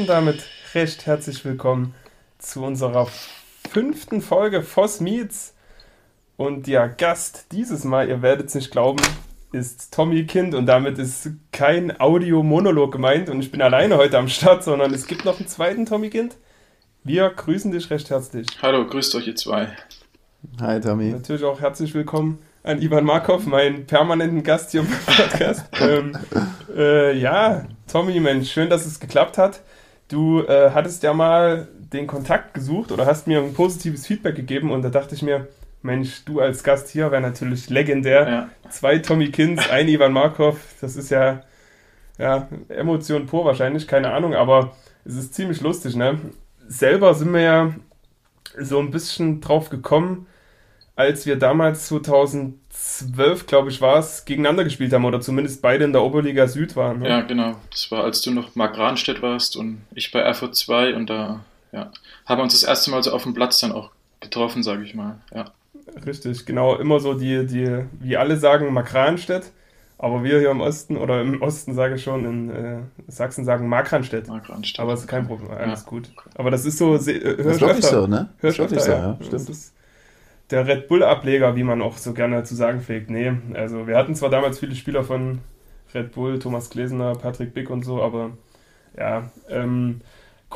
Und damit recht herzlich willkommen zu unserer fünften Folge Voss Meets. Und der Gast dieses Mal, ihr werdet es nicht glauben, ist Tommy Kind und damit ist kein Audio-Monolog gemeint und ich bin alleine heute am Start, sondern es gibt noch einen zweiten Tommy Kind. Wir grüßen dich recht herzlich. Hallo, grüßt euch ihr zwei. Hi Tommy. Natürlich auch herzlich willkommen an Ivan Markov, meinen permanenten Gast hier im Podcast. ähm, äh, ja, Tommy, Mensch, schön, dass es geklappt hat. Du äh, hattest ja mal den Kontakt gesucht oder hast mir ein positives Feedback gegeben und da dachte ich mir, Mensch, du als Gast hier wäre natürlich legendär. Ja. Zwei Tommy Kins, ein Ivan Markov, das ist ja, ja Emotion pur wahrscheinlich, keine Ahnung, aber es ist ziemlich lustig, ne? Selber sind wir ja so ein bisschen drauf gekommen, als wir damals 2012, glaube ich, war es, gegeneinander gespielt haben oder zumindest beide in der Oberliga Süd waren. Ne? Ja, genau. Das war, als du noch Mark Rahnstedt warst und ich bei Erfurt 2 und da ja, haben wir uns das erste Mal so auf dem Platz dann auch getroffen, sage ich mal. Ja. Richtig, genau. Immer so die, die, wie alle sagen, Makranstedt. Aber wir hier im Osten, oder im Osten sage ich schon, in äh, Sachsen sagen Markranstedt. Markranstedt. Aber es ist kein Problem, alles ja. gut. Aber das ist so, äh, hör das ich so, ne? Hör ich öfter, so, ja. ja. Stimmt. Das ist, der Red Bull-Ableger, wie man auch so gerne zu sagen pflegt. Nee, also wir hatten zwar damals viele Spieler von Red Bull, Thomas Glesener, Patrick Bick und so, aber ja, ähm,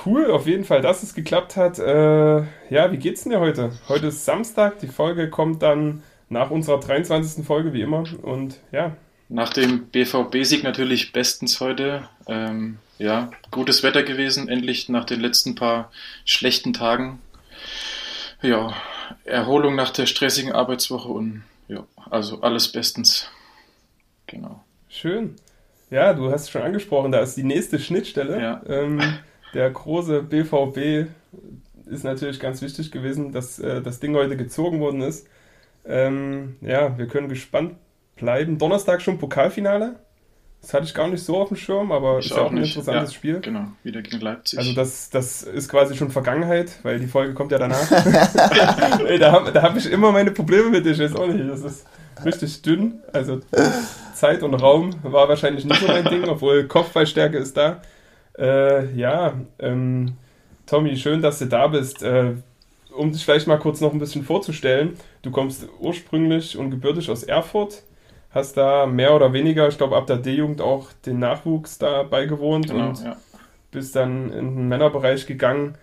cool auf jeden Fall, dass es geklappt hat. Äh, ja, wie geht's denn dir heute? Heute ist Samstag, die Folge kommt dann nach unserer 23. Folge wie immer und ja. Nach dem BVB-Sieg natürlich bestens heute. Ähm, ja, gutes Wetter gewesen, endlich nach den letzten paar schlechten Tagen. Ja, Erholung nach der stressigen Arbeitswoche und ja, also alles bestens. Genau. Schön. Ja, du hast es schon angesprochen, da ist die nächste Schnittstelle. Ja. Ähm, der große BVB ist natürlich ganz wichtig gewesen, dass äh, das Ding heute gezogen worden ist. Ähm, ja, wir können gespannt bleiben. Donnerstag schon Pokalfinale. Das hatte ich gar nicht so auf dem Schirm, aber ich ist auch ein nicht. interessantes ja, Spiel. Genau, wieder gegen Leipzig. Also das, das ist quasi schon Vergangenheit, weil die Folge kommt ja danach. da habe da hab ich immer meine Probleme mit, ich weiß auch nicht. Das ist richtig dünn. Also Zeit und Raum war wahrscheinlich nicht so mein Ding, obwohl Kopfballstärke ist da. Äh, ja, ähm, Tommy, schön, dass du da bist. Äh, um dich vielleicht mal kurz noch ein bisschen vorzustellen. Du kommst ursprünglich und gebürtig aus Erfurt hast da mehr oder weniger, ich glaube, ab der D-Jugend auch den Nachwuchs da beigewohnt genau, und ja. bist dann in den Männerbereich gegangen.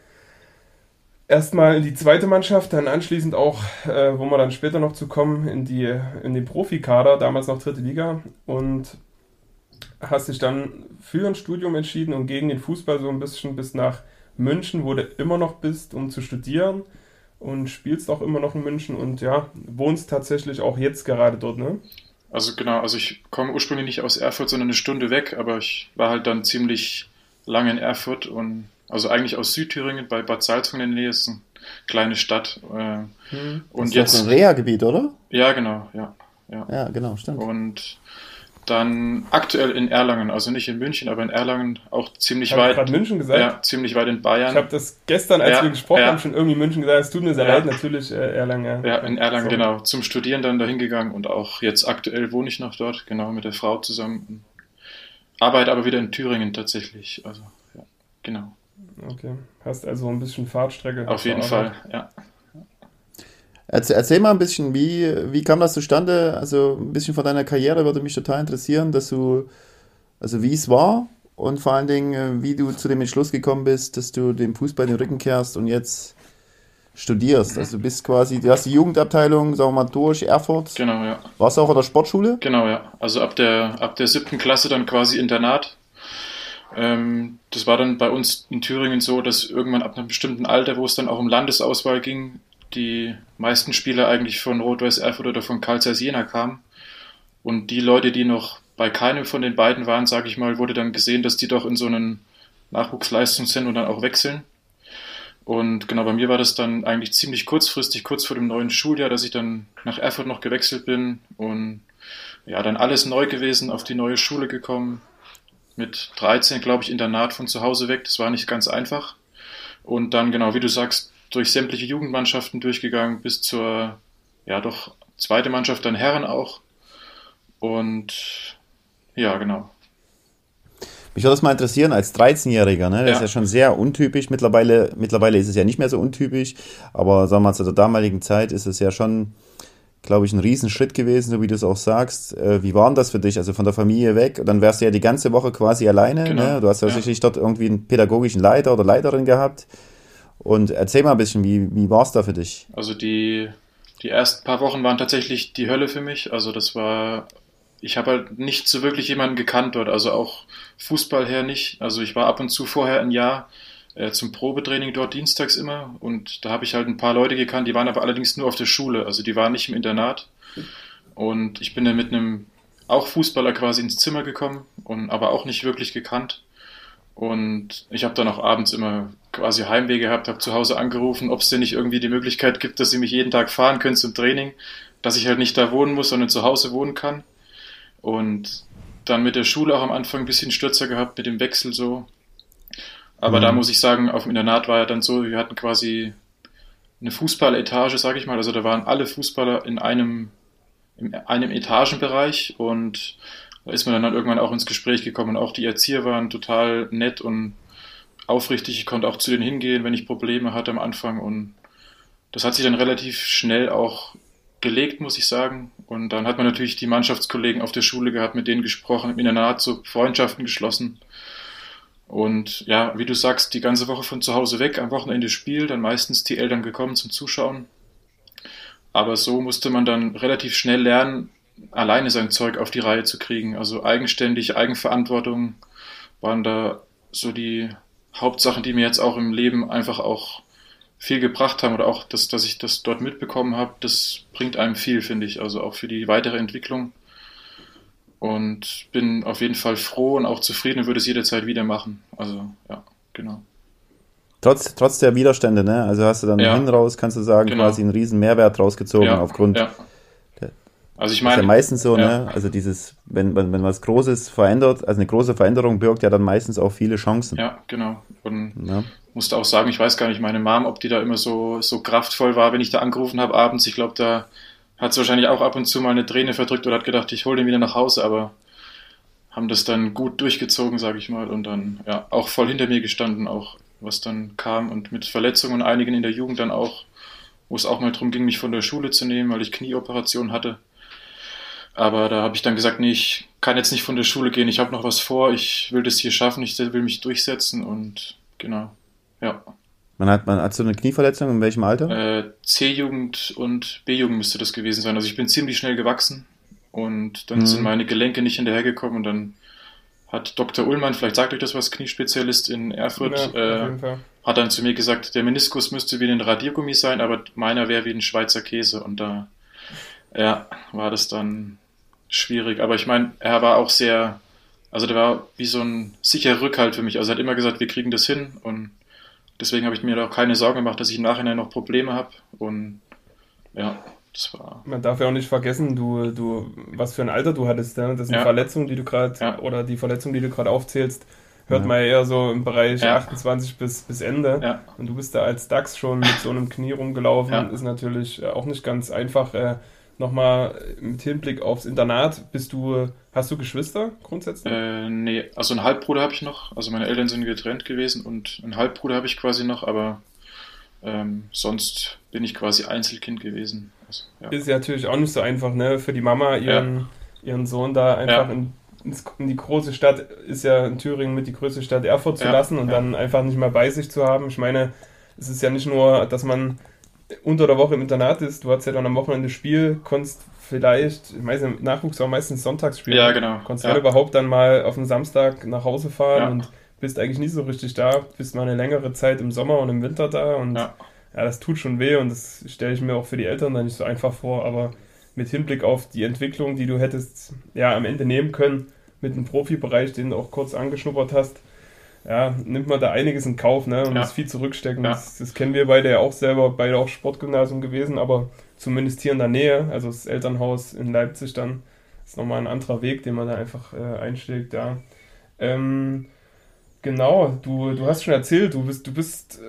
Erstmal in die zweite Mannschaft, dann anschließend auch, äh, wo wir dann später noch zu kommen, in, die, in den Profikader, damals noch dritte Liga. Und hast dich dann für ein Studium entschieden und gegen den Fußball so ein bisschen bis nach München, wo du immer noch bist, um zu studieren und spielst auch immer noch in München und ja, wohnst tatsächlich auch jetzt gerade dort, ne? Also genau, also ich komme ursprünglich nicht aus Erfurt, sondern eine Stunde weg, aber ich war halt dann ziemlich lange in Erfurt und also eigentlich aus Südthüringen bei Bad Salzung in der Nähe ist eine kleine Stadt. Äh, hm. Und das ist jetzt ein Reha-Gebiet, oder? Ja, genau, ja, ja. Ja, genau, stimmt. Und dann aktuell in Erlangen, also nicht in München, aber in Erlangen auch ziemlich ich weit. gerade München gesagt? Ja, ziemlich weit in Bayern. Ich habe das gestern, als ja, wir gesprochen ja. haben, schon irgendwie München gesagt. Es tut mir sehr ja. leid, natürlich äh, Erlangen. Ja, in Erlangen, so. genau. Zum Studieren dann dahin gegangen und auch jetzt aktuell wohne ich noch dort, genau, mit der Frau zusammen. Arbeite aber wieder in Thüringen tatsächlich. Also, ja, genau. Okay. Hast also ein bisschen Fahrtstrecke. Auf jeden Fall, ja. Erzähl, erzähl, mal ein bisschen, wie, wie kam das zustande? Also ein bisschen von deiner Karriere würde mich total interessieren, dass du, also wie es war und vor allen Dingen, äh, wie du zu dem Entschluss gekommen bist, dass du dem Fußball den Rücken kehrst und jetzt studierst. Also du bist quasi, du hast die Jugendabteilung, sagen wir mal, durch Erfurt. Genau, ja. Warst du auch an der Sportschule? Genau, ja. Also ab der, ab der siebten Klasse dann quasi Internat. Ähm, das war dann bei uns in Thüringen so, dass irgendwann ab einem bestimmten Alter, wo es dann auch um Landesauswahl ging, die meisten Spieler eigentlich von Rot-Weiß Erfurt oder von Karl Zeiss Jena kamen. Und die Leute, die noch bei keinem von den beiden waren, sage ich mal, wurde dann gesehen, dass die doch in so einem Nachwuchsleistungszentrum dann auch wechseln. Und genau bei mir war das dann eigentlich ziemlich kurzfristig, kurz vor dem neuen Schuljahr, dass ich dann nach Erfurt noch gewechselt bin und ja, dann alles neu gewesen, auf die neue Schule gekommen. Mit 13, glaube ich, Internat von zu Hause weg. Das war nicht ganz einfach. Und dann, genau, wie du sagst, durch sämtliche Jugendmannschaften durchgegangen, bis zur, ja doch, zweite Mannschaft, dann Herren auch. Und ja, genau. Mich würde das mal interessieren, als 13-Jähriger, ne? Das ja. ist ja schon sehr untypisch. Mittlerweile, mittlerweile ist es ja nicht mehr so untypisch, aber sagen wir mal, zu der damaligen Zeit ist es ja schon, glaube ich, ein Riesenschritt gewesen, so wie du es auch sagst. Äh, wie war denn das für dich? Also von der Familie weg, dann wärst du ja die ganze Woche quasi alleine. Genau. Ne? Du hast ja, ja sicherlich dort irgendwie einen pädagogischen Leiter oder Leiterin gehabt. Und erzähl mal ein bisschen, wie, wie war es da für dich? Also die, die ersten paar Wochen waren tatsächlich die Hölle für mich. Also das war, ich habe halt nicht so wirklich jemanden gekannt dort, also auch Fußball her nicht. Also ich war ab und zu vorher ein Jahr äh, zum Probetraining dort dienstags immer und da habe ich halt ein paar Leute gekannt, die waren aber allerdings nur auf der Schule, also die waren nicht im Internat. Und ich bin dann mit einem auch Fußballer quasi ins Zimmer gekommen und aber auch nicht wirklich gekannt. Und ich habe dann auch abends immer quasi Heimweh gehabt, habe zu Hause angerufen, ob es denn nicht irgendwie die Möglichkeit gibt, dass sie mich jeden Tag fahren können zum Training, dass ich halt nicht da wohnen muss, sondern zu Hause wohnen kann. Und dann mit der Schule auch am Anfang ein bisschen Stürzer gehabt, mit dem Wechsel so. Aber mhm. da muss ich sagen, auf dem Internat war ja dann so, wir hatten quasi eine Fußballetage, sage ich mal. Also da waren alle Fußballer in einem, in einem Etagenbereich und da ist man dann halt irgendwann auch ins Gespräch gekommen. Auch die Erzieher waren total nett und aufrichtig. Ich konnte auch zu denen hingehen, wenn ich Probleme hatte am Anfang. Und das hat sich dann relativ schnell auch gelegt, muss ich sagen. Und dann hat man natürlich die Mannschaftskollegen auf der Schule gehabt, mit denen gesprochen, in der Naht so Freundschaften geschlossen. Und ja, wie du sagst, die ganze Woche von zu Hause weg, am Wochenende Spiel, dann meistens die Eltern gekommen zum Zuschauen. Aber so musste man dann relativ schnell lernen, alleine sein Zeug auf die Reihe zu kriegen. Also eigenständig, Eigenverantwortung waren da so die Hauptsachen, die mir jetzt auch im Leben einfach auch viel gebracht haben oder auch, dass, dass ich das dort mitbekommen habe, das bringt einem viel, finde ich, also auch für die weitere Entwicklung. Und bin auf jeden Fall froh und auch zufrieden und würde es jederzeit wieder machen. Also, ja, genau. Trotz, trotz der Widerstände, ne? Also hast du dann ja. hin raus, kannst du sagen, genau. quasi einen riesen Mehrwert rausgezogen ja, aufgrund ja. Also ich meine. Das ist ja meistens so, ja. ne? Also dieses, wenn, wenn, wenn was Großes verändert, also eine große Veränderung birgt ja dann meistens auch viele Chancen. Ja, genau. Und ja. musste auch sagen, ich weiß gar nicht, meine Mom, ob die da immer so, so kraftvoll war, wenn ich da angerufen habe abends. Ich glaube, da hat sie wahrscheinlich auch ab und zu mal eine Träne verdrückt oder hat gedacht, ich hole den wieder nach Hause, aber haben das dann gut durchgezogen, sage ich mal, und dann ja auch voll hinter mir gestanden, auch was dann kam und mit Verletzungen und einigen in der Jugend dann auch, wo es auch mal darum ging, mich von der Schule zu nehmen, weil ich Knieoperationen hatte aber da habe ich dann gesagt, nee, ich kann jetzt nicht von der Schule gehen, ich habe noch was vor, ich will das hier schaffen, ich will mich durchsetzen und genau, ja. Man hat, man hat so eine Knieverletzung, in welchem Alter? Äh, C-Jugend und B-Jugend müsste das gewesen sein. Also ich bin ziemlich schnell gewachsen und dann mhm. sind meine Gelenke nicht hinterhergekommen und dann hat Dr. Ullmann, vielleicht sagt euch das was, Kniespezialist in Erfurt, ja, äh, hat dann zu mir gesagt, der Meniskus müsste wie ein Radiergummi sein, aber meiner wäre wie ein Schweizer Käse und da ja, war das dann schwierig. Aber ich meine, er war auch sehr, also der war wie so ein sicherer Rückhalt für mich. Also er hat immer gesagt, wir kriegen das hin und deswegen habe ich mir auch keine Sorgen gemacht, dass ich im Nachhinein noch Probleme habe. Und ja, das war. Man darf ja auch nicht vergessen, du, du, was für ein Alter du hattest, ne? Das sind ja. Verletzungen, die du gerade, ja. oder die Verletzung, die du gerade aufzählst, hört ja. man eher so im Bereich ja. 28 bis, bis Ende. Ja. Und du bist da als DAX schon mit so einem Knie rumgelaufen, ist natürlich auch nicht ganz einfach. Äh, nochmal mit Hinblick aufs Internat, bist du, hast du Geschwister grundsätzlich? Äh, nee, also einen Halbbruder habe ich noch. Also meine Eltern sind getrennt gewesen und einen Halbbruder habe ich quasi noch, aber ähm, sonst bin ich quasi Einzelkind gewesen. Also, ja. Ist ja natürlich auch nicht so einfach, ne, für die Mama, ihren, ja. ihren Sohn da einfach ja. in, in, die große Stadt, ist ja in Thüringen mit die größte Stadt Erfurt zu lassen und dann einfach nicht mehr bei sich zu haben. Ich meine, es ist ja nicht nur, dass man unter der Woche im Internat ist, du hast ja dann am Wochenende Spiel, konntest vielleicht, ich weiß nicht, Nachwuchs war meistens Sonntagsspiel. Ja, genau. Konntest ja. überhaupt dann mal auf den Samstag nach Hause fahren ja. und bist eigentlich nie so richtig da, bist mal eine längere Zeit im Sommer und im Winter da und ja, ja das tut schon weh und das stelle ich mir auch für die Eltern dann nicht so einfach vor, aber mit Hinblick auf die Entwicklung, die du hättest ja am Ende nehmen können, mit dem Profibereich, den du auch kurz angeschnuppert hast, ja, nimmt man da einiges in Kauf ne, und ja. muss viel zurückstecken. Ja. Das, das, kennen wir beide ja auch selber, beide auch Sportgymnasium gewesen, aber zumindest hier in der Nähe, also das Elternhaus in Leipzig dann, ist nochmal ein anderer Weg, den man da einfach äh, einschlägt, ja. Ähm, genau, du, du hast schon erzählt, du bist, du bist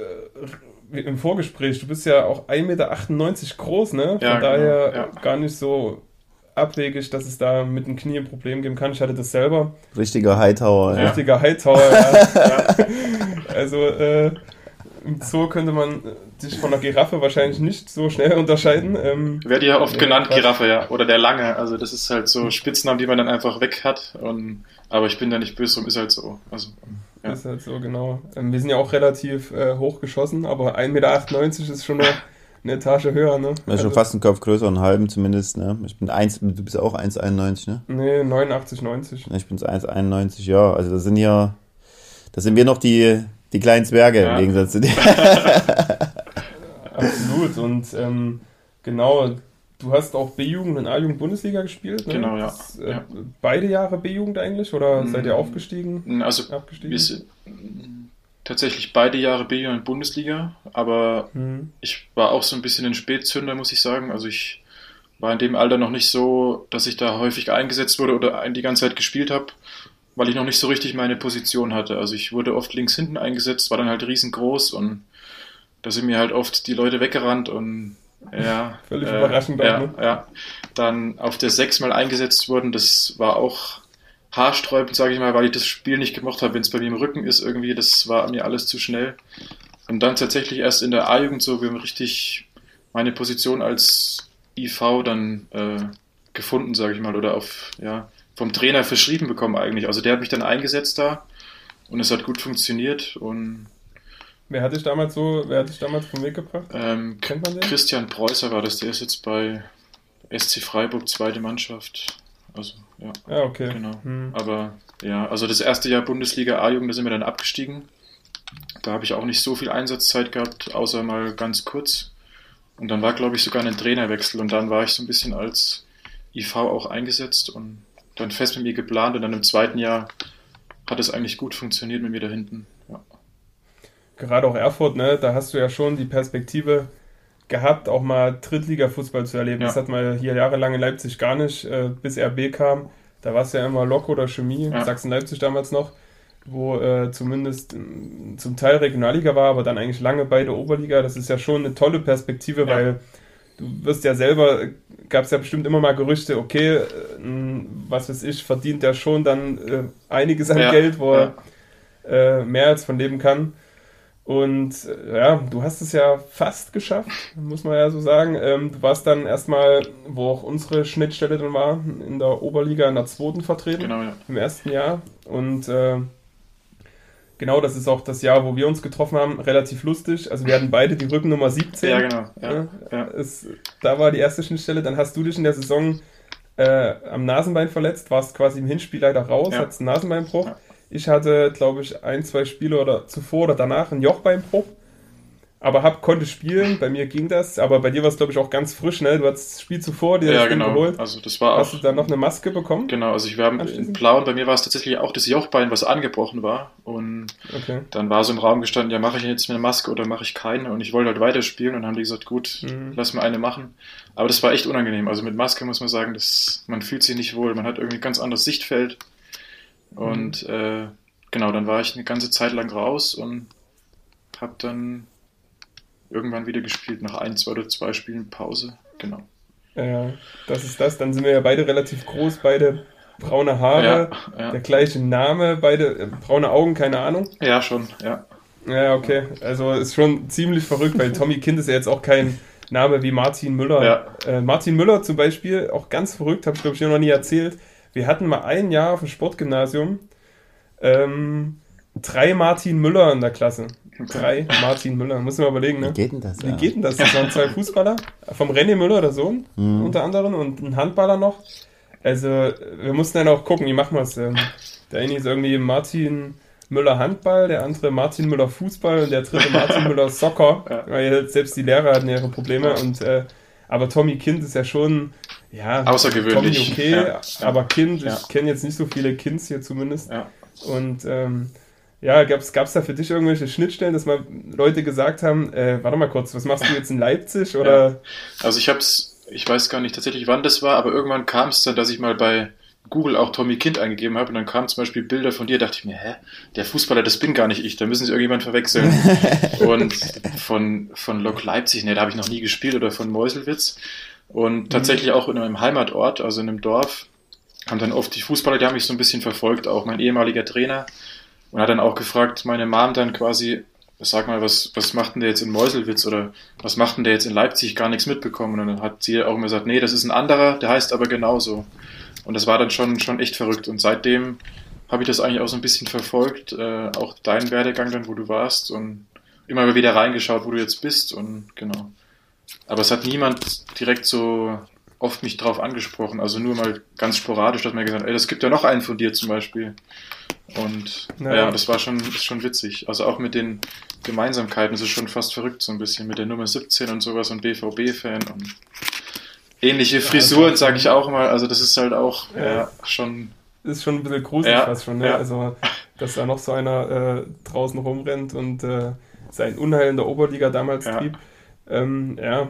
äh, im Vorgespräch, du bist ja auch 1,98 Meter groß, ne? Von ja, daher genau, gar nicht so abwegig, dass es da mit dem Knie ein Problem geben kann. Ich hatte das selber. Richtiger Hightower. Ja. Richtiger Hightower, ja. ja. Also äh, im Zoo könnte man sich von der Giraffe wahrscheinlich nicht so schnell unterscheiden. Ähm, Werde ja oft genannt, Quatsch. Giraffe, ja. Oder der Lange. Also das ist halt so Spitznamen, die man dann einfach weg hat. Und, aber ich bin da nicht böse drum, ist halt so. Also, ja. Ist halt so, genau. Ähm, wir sind ja auch relativ äh, hoch geschossen, aber 1,98 Meter ist schon noch eine Etage höher, ne? Ist also, schon fast ein Kopf größer, einen halben zumindest, ne? Ich bin 1, du bist auch 1,91, ne? Nee, 89, 90. Ich bin 1,91, ja. Also das sind ja, das sind wir noch die, die kleinen Zwerge ja. im Gegensatz zu dir. Absolut. Und ähm, genau, du hast auch B-Jugend und A-Jugend Bundesliga gespielt. Ne? Genau, ja. Das, äh, ja. Beide Jahre B-Jugend eigentlich oder seid ihr aufgestiegen? Also abgestiegen? Tatsächlich beide Jahre B-Jugend Bundesliga, aber mhm. ich war auch so ein bisschen ein Spätzünder, muss ich sagen. Also ich war in dem Alter noch nicht so, dass ich da häufig eingesetzt wurde oder die ganze Zeit gespielt habe weil ich noch nicht so richtig meine Position hatte. Also ich wurde oft links hinten eingesetzt, war dann halt riesengroß und da sind mir halt oft die Leute weggerannt und ja. Völlig äh, überraschend. Ja, ne? ja. Dann auf der sechs mal eingesetzt wurden, das war auch haarsträubend, sage ich mal, weil ich das Spiel nicht gemocht habe, wenn es bei mir im Rücken ist irgendwie, das war mir alles zu schnell. Und dann tatsächlich erst in der A-Jugend so, richtig meine Position als IV dann äh, gefunden, sage ich mal, oder auf, ja, vom Trainer verschrieben bekommen eigentlich. Also der hat mich dann eingesetzt da und es hat gut funktioniert und Wer hat dich damals so, wer hat dich damals vom Weg gebracht? Ähm, Kennt man den? Christian Preußer war das, der ist jetzt bei SC Freiburg zweite Mannschaft. Also, ja. Ja, okay. Genau. Hm. Aber ja, also das erste Jahr Bundesliga A-Jugend, da sind wir dann abgestiegen. Da habe ich auch nicht so viel Einsatzzeit gehabt, außer mal ganz kurz. Und dann war, glaube ich, sogar ein Trainerwechsel und dann war ich so ein bisschen als IV auch eingesetzt und dann fest mit mir geplant und dann im zweiten Jahr hat es eigentlich gut funktioniert mit mir da hinten. Ja. Gerade auch Erfurt, ne, da hast du ja schon die Perspektive gehabt, auch mal Drittliga-Fußball zu erleben. Ja. Das hat man hier jahrelang in Leipzig gar nicht, äh, bis RB kam. Da war es ja immer Lok oder Chemie, ja. Sachsen-Leipzig damals noch, wo äh, zumindest äh, zum Teil Regionalliga war, aber dann eigentlich lange beide Oberliga. Das ist ja schon eine tolle Perspektive, ja. weil du wirst ja selber, gab es ja bestimmt immer mal Gerüchte, okay, äh, was weiß ich, verdient der schon dann äh, einiges an Geld, wo er äh, mehr als von leben kann. Und äh, ja, du hast es ja fast geschafft, muss man ja so sagen. Ähm, du warst dann erstmal, wo auch unsere Schnittstelle dann war, in der Oberliga in der zweiten vertreten, genau, ja. im ersten Jahr. Und äh, genau, das ist auch das Jahr, wo wir uns getroffen haben, relativ lustig. Also wir hatten beide die Rückennummer 17. Ja, genau. Ja, ja. Es, da war die erste Schnittstelle. Dann hast du dich in der Saison äh, am Nasenbein verletzt, warst quasi im Hinspiel leider raus, ja. hattest einen Nasenbeinbruch. Ich hatte, glaube ich, ein, zwei Spiele oder zuvor oder danach einen Jochbeinbruch aber hab, konnte spielen, bei mir ging das, aber bei dir war es, glaube ich, auch ganz frisch, ne? Du hast das Spiel zuvor dir ja, das genau. geholt. Also das war Hast auch, du dann noch eine Maske bekommen? Genau, also ich war in Blau bei mir war es tatsächlich auch das Jochbein, was angebrochen war. Und okay. dann war so im Raum gestanden, ja, mache ich jetzt eine Maske oder mache ich keine? Und ich wollte halt weiterspielen und dann haben die gesagt, gut, mhm. lass mir eine machen. Aber das war echt unangenehm. Also mit Maske muss man sagen, dass man fühlt sich nicht wohl, man hat irgendwie ein ganz anderes Sichtfeld. Und mhm. äh, genau, dann war ich eine ganze Zeit lang raus und habe dann irgendwann wieder gespielt, nach ein, zwei oder zwei Spielen Pause. Genau. Ja, das ist das. Dann sind wir ja beide relativ groß, beide braune Haare, ja, ja. der gleiche Name, beide äh, braune Augen, keine Ahnung. Ja, schon, ja. Ja, okay. Also ist schon ziemlich verrückt, weil Tommy Kind ist ja jetzt auch kein Name wie Martin Müller. Ja. Äh, Martin Müller zum Beispiel, auch ganz verrückt, habe ich glaube ich noch nie erzählt. Wir hatten mal ein Jahr auf dem Sportgymnasium ähm, drei Martin Müller in der Klasse. Drei Martin Müller, muss man überlegen, ne? Wie geht denn das? Wie ja? geht denn das? Das waren zwei Fußballer, vom René Müller, der Sohn, mhm. unter anderem, und ein Handballer noch. Also, wir mussten dann auch gucken, wie machen wir es. Ähm, der eine ist irgendwie Martin Müller Handball, der andere Martin Müller Fußball und der dritte Martin Müller Soccer, weil selbst die Lehrer hatten ihre Probleme. Und, äh, aber Tommy Kind ist ja schon, ja, außergewöhnlich. Tommy okay, ja. aber Kind, ich kenne jetzt nicht so viele Kinds hier zumindest. Und ähm, ja, gab es da für dich irgendwelche Schnittstellen, dass mal Leute gesagt haben, äh, warte mal kurz, was machst du jetzt in Leipzig? Oder? Ja. Also ich hab's, ich weiß gar nicht tatsächlich, wann das war, aber irgendwann kam es dann, dass ich mal bei Google auch Tommy Kind eingegeben habe und dann kamen zum Beispiel Bilder von dir, dachte ich mir, hä, der Fußballer, das bin gar nicht ich, da müssen sie irgendjemand verwechseln. und von, von Lok Leipzig, ne, da habe ich noch nie gespielt oder von Meuselwitz. Und tatsächlich auch in einem Heimatort, also in einem Dorf, haben dann oft die Fußballer, die haben mich so ein bisschen verfolgt, auch mein ehemaliger Trainer. Und hat dann auch gefragt, meine Mom dann quasi, sag mal, was, was macht denn der jetzt in Meuselwitz oder was macht denn der jetzt in Leipzig? Gar nichts mitbekommen. Und dann hat sie auch immer gesagt, nee, das ist ein anderer, der heißt aber genauso. Und das war dann schon, schon echt verrückt. Und seitdem habe ich das eigentlich auch so ein bisschen verfolgt, äh, auch deinen Werdegang dann, wo du warst und immer wieder reingeschaut, wo du jetzt bist und genau. Aber es hat niemand direkt so oft mich drauf angesprochen, also nur mal ganz sporadisch, dass man gesagt hat, ey, das gibt ja noch einen von dir zum Beispiel. Und naja. ja, das war schon, ist schon witzig. Also auch mit den Gemeinsamkeiten, es ist schon fast verrückt so ein bisschen mit der Nummer 17 und sowas und BVB-Fan und ähnliche Frisuren, ja, sage ich auch mal. Also das ist halt auch ja. ja schon ist schon ein bisschen gruselig ja, fast schon, ne? Ja. Also, dass da noch so einer äh, draußen rumrennt und äh, sein Unheil in der Oberliga damals ja. trieb. Ähm, ja,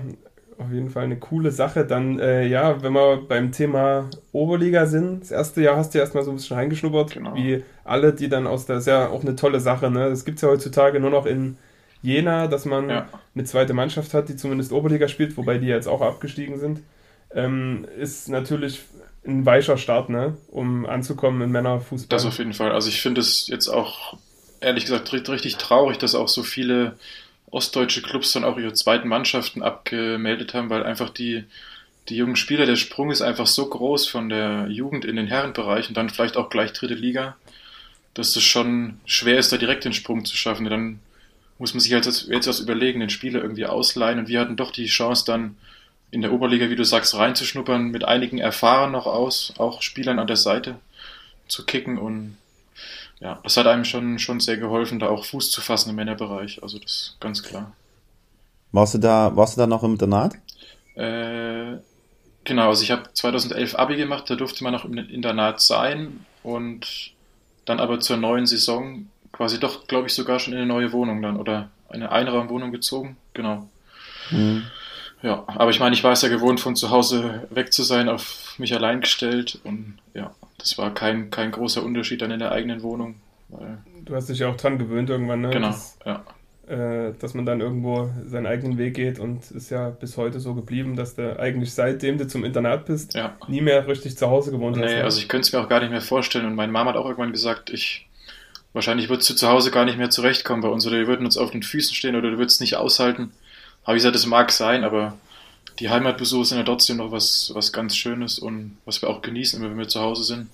auf jeden Fall eine coole Sache. Dann, äh, ja, wenn wir beim Thema Oberliga sind, das erste Jahr hast du ja erstmal so ein bisschen reingeschnuppert, genau. wie alle, die dann aus der, ist ja auch eine tolle Sache, ne? Das gibt es ja heutzutage nur noch in Jena, dass man ja. eine zweite Mannschaft hat, die zumindest Oberliga spielt, wobei die jetzt auch abgestiegen sind. Ähm, ist natürlich ein weicher Start, ne? um anzukommen in Männerfußball. Das auf jeden Fall. Also ich finde es jetzt auch, ehrlich gesagt, richtig traurig, dass auch so viele ostdeutsche Clubs dann auch ihre zweiten Mannschaften abgemeldet haben, weil einfach die, die jungen Spieler, der Sprung ist einfach so groß von der Jugend in den Herrenbereich und dann vielleicht auch gleich dritte Liga, dass es schon schwer ist, da direkt den Sprung zu schaffen. Dann muss man sich halt jetzt erst überlegen, den Spieler irgendwie ausleihen und wir hatten doch die Chance dann in der Oberliga, wie du sagst, reinzuschnuppern, mit einigen Erfahrern noch aus, auch Spielern an der Seite zu kicken und ja, das hat einem schon, schon sehr geholfen, da auch Fuß zu fassen im Männerbereich. Also das ist ganz klar. Warst du da, warst du da noch im Internat? Äh, genau, also ich habe 2011 Abi gemacht, da durfte man noch im Internat sein und dann aber zur neuen Saison quasi doch, glaube ich, sogar schon in eine neue Wohnung dann oder eine Einraumwohnung gezogen. Genau. Mhm. Ja, aber ich meine, ich war es ja gewohnt, von zu Hause weg zu sein, auf mich allein gestellt und ja, das war kein, kein großer Unterschied dann in der eigenen Wohnung. du hast dich ja auch dran gewöhnt irgendwann, ne? Genau, dass, ja. Äh, dass man dann irgendwo seinen eigenen Weg geht und ist ja bis heute so geblieben, dass du eigentlich seitdem du zum Internat bist, ja. nie mehr richtig zu Hause gewohnt nee, hast. Nee, ne? also ich könnte es mir auch gar nicht mehr vorstellen und meine Mama hat auch irgendwann gesagt, ich wahrscheinlich würdest du zu Hause gar nicht mehr zurechtkommen bei uns oder wir würden uns auf den Füßen stehen oder du würdest nicht aushalten. Habe ich gesagt, das mag sein, aber die Heimatbesuche sind ja trotzdem noch was, was ganz Schönes und was wir auch genießen, wenn wir zu Hause sind.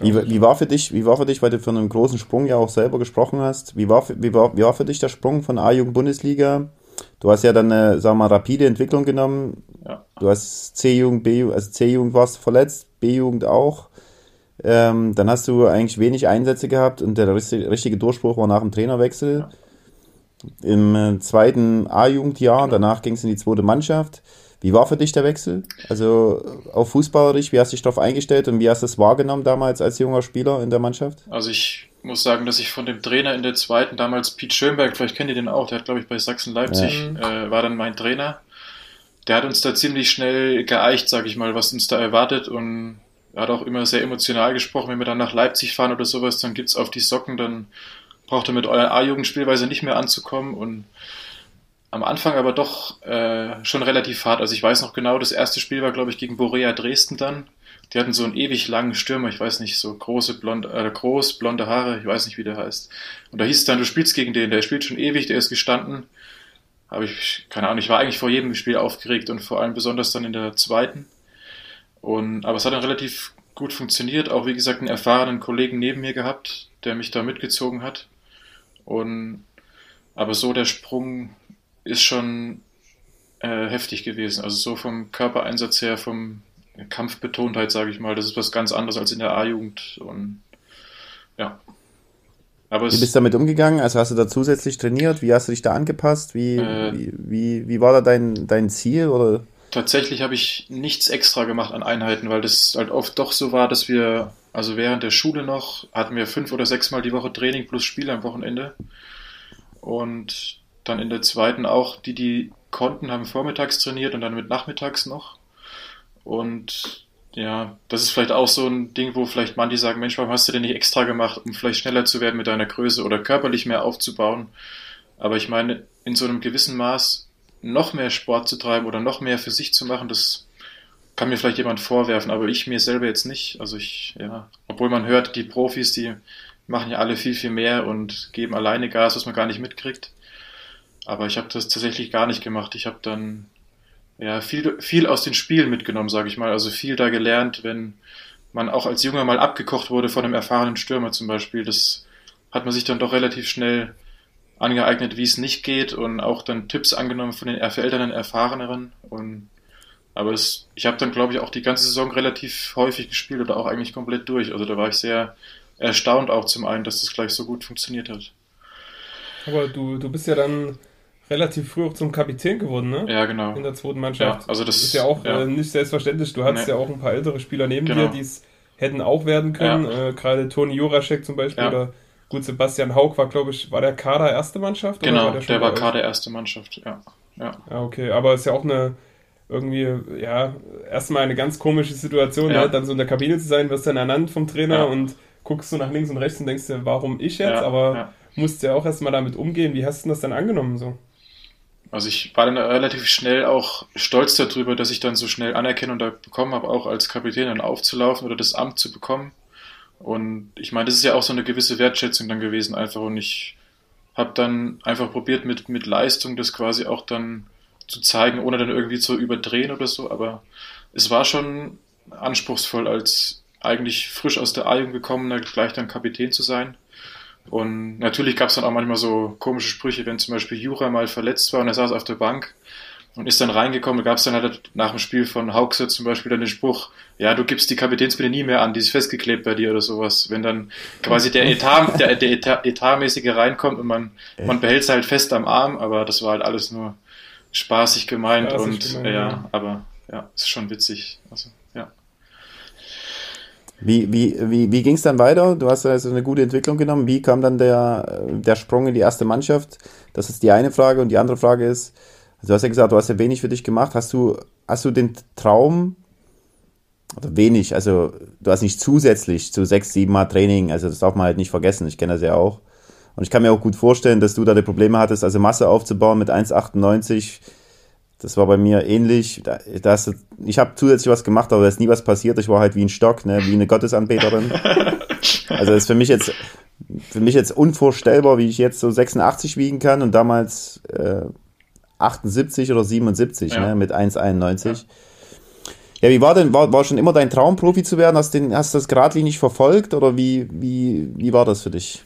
Wie, wie, war für dich, wie war für dich, weil du von einem großen Sprung ja auch selber gesprochen hast, wie war, wie war, wie war für dich der Sprung von A-Jugend-Bundesliga? Du hast ja dann eine, sagen wir mal, rapide Entwicklung genommen. Ja. Du hast C-Jugend, B-Jugend, also C-Jugend warst verletzt, B-Jugend auch. Ähm, dann hast du eigentlich wenig Einsätze gehabt und der richtige Durchbruch war nach dem Trainerwechsel. Ja im äh, zweiten A-Jugendjahr, genau. danach ging es in die zweite Mannschaft. Wie war für dich der Wechsel? Also auf fußballerisch, wie hast du dich darauf eingestellt und wie hast du es wahrgenommen damals als junger Spieler in der Mannschaft? Also ich muss sagen, dass ich von dem Trainer in der zweiten, damals Pete Schönberg, vielleicht kennt ihr den auch, der hat glaube ich bei Sachsen-Leipzig, ja. äh, war dann mein Trainer. Der hat uns da ziemlich schnell geeicht, sag ich mal, was uns da erwartet und er hat auch immer sehr emotional gesprochen, wenn wir dann nach Leipzig fahren oder sowas, dann gibt es auf die Socken dann braucht ihr mit eurer A-Jugendspielweise nicht mehr anzukommen und am Anfang aber doch äh, schon relativ hart. Also ich weiß noch genau, das erste Spiel war, glaube ich, gegen Borea Dresden dann. Die hatten so einen ewig langen Stürmer, ich weiß nicht, so große blonde, äh, groß, blonde Haare, ich weiß nicht, wie der heißt. Und da hieß es dann, du spielst gegen den, der spielt schon ewig, der ist gestanden. Habe ich, keine Ahnung, ich war eigentlich vor jedem Spiel aufgeregt und vor allem besonders dann in der zweiten. Und, aber es hat dann relativ gut funktioniert, auch wie gesagt einen erfahrenen Kollegen neben mir gehabt, der mich da mitgezogen hat. Und, aber so der Sprung ist schon äh, heftig gewesen. Also so vom Körpereinsatz her, vom Kampfbetontheit, sage ich mal, das ist was ganz anderes als in der A-Jugend. Und ja. Aber wie bist du damit umgegangen? Also hast du da zusätzlich trainiert? Wie hast du dich da angepasst? Wie, äh, wie, wie, wie, war da dein, dein Ziel? Oder? Tatsächlich habe ich nichts extra gemacht an Einheiten, weil das halt oft doch so war, dass wir also während der Schule noch hatten wir fünf oder sechs Mal die Woche Training plus Spiel am Wochenende. Und dann in der zweiten auch, die, die konnten, haben vormittags trainiert und dann mit nachmittags noch. Und ja, das ist vielleicht auch so ein Ding, wo vielleicht manche sagen, Mensch, warum hast du denn nicht extra gemacht, um vielleicht schneller zu werden mit deiner Größe oder körperlich mehr aufzubauen? Aber ich meine, in so einem gewissen Maß noch mehr Sport zu treiben oder noch mehr für sich zu machen, das kann mir vielleicht jemand vorwerfen, aber ich mir selber jetzt nicht. Also ich, ja, obwohl man hört, die Profis, die machen ja alle viel, viel mehr und geben alleine Gas, was man gar nicht mitkriegt. Aber ich habe das tatsächlich gar nicht gemacht. Ich habe dann ja viel, viel aus den Spielen mitgenommen, sage ich mal. Also viel da gelernt, wenn man auch als Junger mal abgekocht wurde von einem erfahrenen Stürmer zum Beispiel. Das hat man sich dann doch relativ schnell angeeignet, wie es nicht geht und auch dann Tipps angenommen von den älteren, erfahreneren. Und aber das, ich habe dann, glaube ich, auch die ganze Saison relativ häufig gespielt oder auch eigentlich komplett durch. Also da war ich sehr erstaunt auch zum einen, dass das gleich so gut funktioniert hat. Aber du, du bist ja dann relativ früh auch zum Kapitän geworden, ne? Ja, genau. In der zweiten Mannschaft. Ja, also das ist ja auch ja. Äh, nicht selbstverständlich. Du hattest Nee. ja auch ein paar ältere Spieler neben Genau. dir, die es hätten auch werden können. Äh, Gerade Toni Juraschek zum Beispiel Ja. oder gut, Sebastian Haug war, glaube ich, war der Kader erste Mannschaft? oder Genau, war der, schon war? Kader erste Mannschaft, ja. ja. Ja, okay, aber ist ja auch eine irgendwie, ja, erstmal eine ganz komische Situation, Ja. ne? dann so in der Kabine zu sein, wirst dann ernannt vom Trainer Ja. und guckst du nach links und rechts und denkst dir, warum ich jetzt? Ja, aber musst ja auch erstmal damit umgehen. Wie hast du das dann angenommen so? Also ich war dann relativ schnell auch stolz darüber, dass ich dann so schnell Anerkennung da bekommen habe, auch als Kapitän dann aufzulaufen oder das Amt zu bekommen. Und ich meine, das ist ja auch so eine gewisse Wertschätzung dann gewesen einfach. Und ich habe dann einfach probiert mit, mit Leistung das quasi auch dann zu zeigen, ohne dann irgendwie zu überdrehen oder so. Aber es war schon anspruchsvoll, als eigentlich frisch aus der A-Jugend gekommener gleich dann Kapitän zu sein. Und natürlich gab es dann auch manchmal so komische Sprüche, wenn zum Beispiel Jura mal verletzt war und er saß auf der Bank und ist dann reingekommen, gab es dann halt nach dem Spiel von Haugse zum Beispiel dann den Spruch, ja, du gibst die Kapitänsbinde nie mehr an, die ist festgeklebt bei dir oder sowas. Wenn dann quasi der Etat, der, der Etat, Etatmäßige reinkommt und man, man behält es halt fest am Arm, aber das war halt alles nur spaßig gemeint Spaßig und gemeint, ja, ja. aber ja, ist schon witzig. Also, ja. Wie, wie, wie, wie ging es dann weiter? Du hast also eine gute Entwicklung genommen. Wie kam dann der, der Sprung in die erste Mannschaft? Das ist die eine Frage. Und die andere Frage ist, du hast ja gesagt, du hast ja wenig für dich gemacht. Hast du, hast du den Traum, oder wenig, also du hast nicht zusätzlich zu sechs, sieben Mal Training, also das darf man halt nicht vergessen. Ich kenne das ja auch. Und ich kann mir auch gut vorstellen, dass du da die Probleme hattest, also Masse aufzubauen mit 1,98. Das war bei mir ähnlich. Da, da hast du, ich habe zusätzlich was gemacht, aber da ist nie was passiert. Ich war halt wie ein Stock, ne, wie eine Gottesanbeterin. Also das ist für mich jetzt für mich jetzt unvorstellbar, wie ich jetzt so 86 wiegen kann und damals äh, 78 oder 77 Ja. ne, mit 1,91. Ja. wie war denn, war, war schon immer dein Traum, Profi zu werden? Hast, den, hast du das geradlinig verfolgt oder wie, wie, wie war das für dich?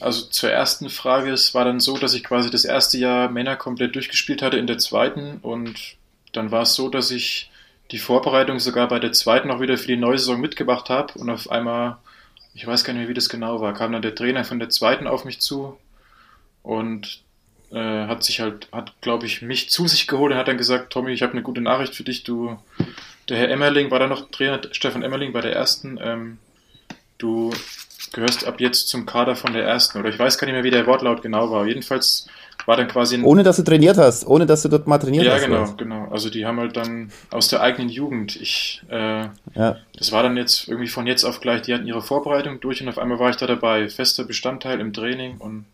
Also zur ersten Frage, es war dann so, dass ich quasi das erste Jahr Männer komplett durchgespielt hatte in der zweiten und dann war es so, dass ich die Vorbereitung sogar bei der zweiten auch wieder für die neue Saison mitgemacht habe und auf einmal, ich weiß gar nicht mehr, wie das genau war, kam dann der Trainer von der zweiten auf mich zu und äh, hat sich halt, hat glaube ich mich zu sich geholt und hat dann gesagt, Tommy, ich habe eine gute Nachricht für dich, du, der Herr Emmerling war da noch Trainer, Stefan Emmerling bei der ersten, ähm, du gehörst ab jetzt zum Kader von der ersten. Oder ich weiß gar nicht mehr, wie der Wortlaut genau war. Jedenfalls war dann quasi ein. Ohne dass du trainiert hast, ohne dass du dort mal trainiert ja, hast. genau, oder? genau. Also die haben halt dann aus der eigenen Jugend. Ich, äh, Ja. das war dann jetzt irgendwie von jetzt auf gleich. Die hatten ihre Vorbereitung durch und auf einmal war ich da dabei. Fester Bestandteil im Training und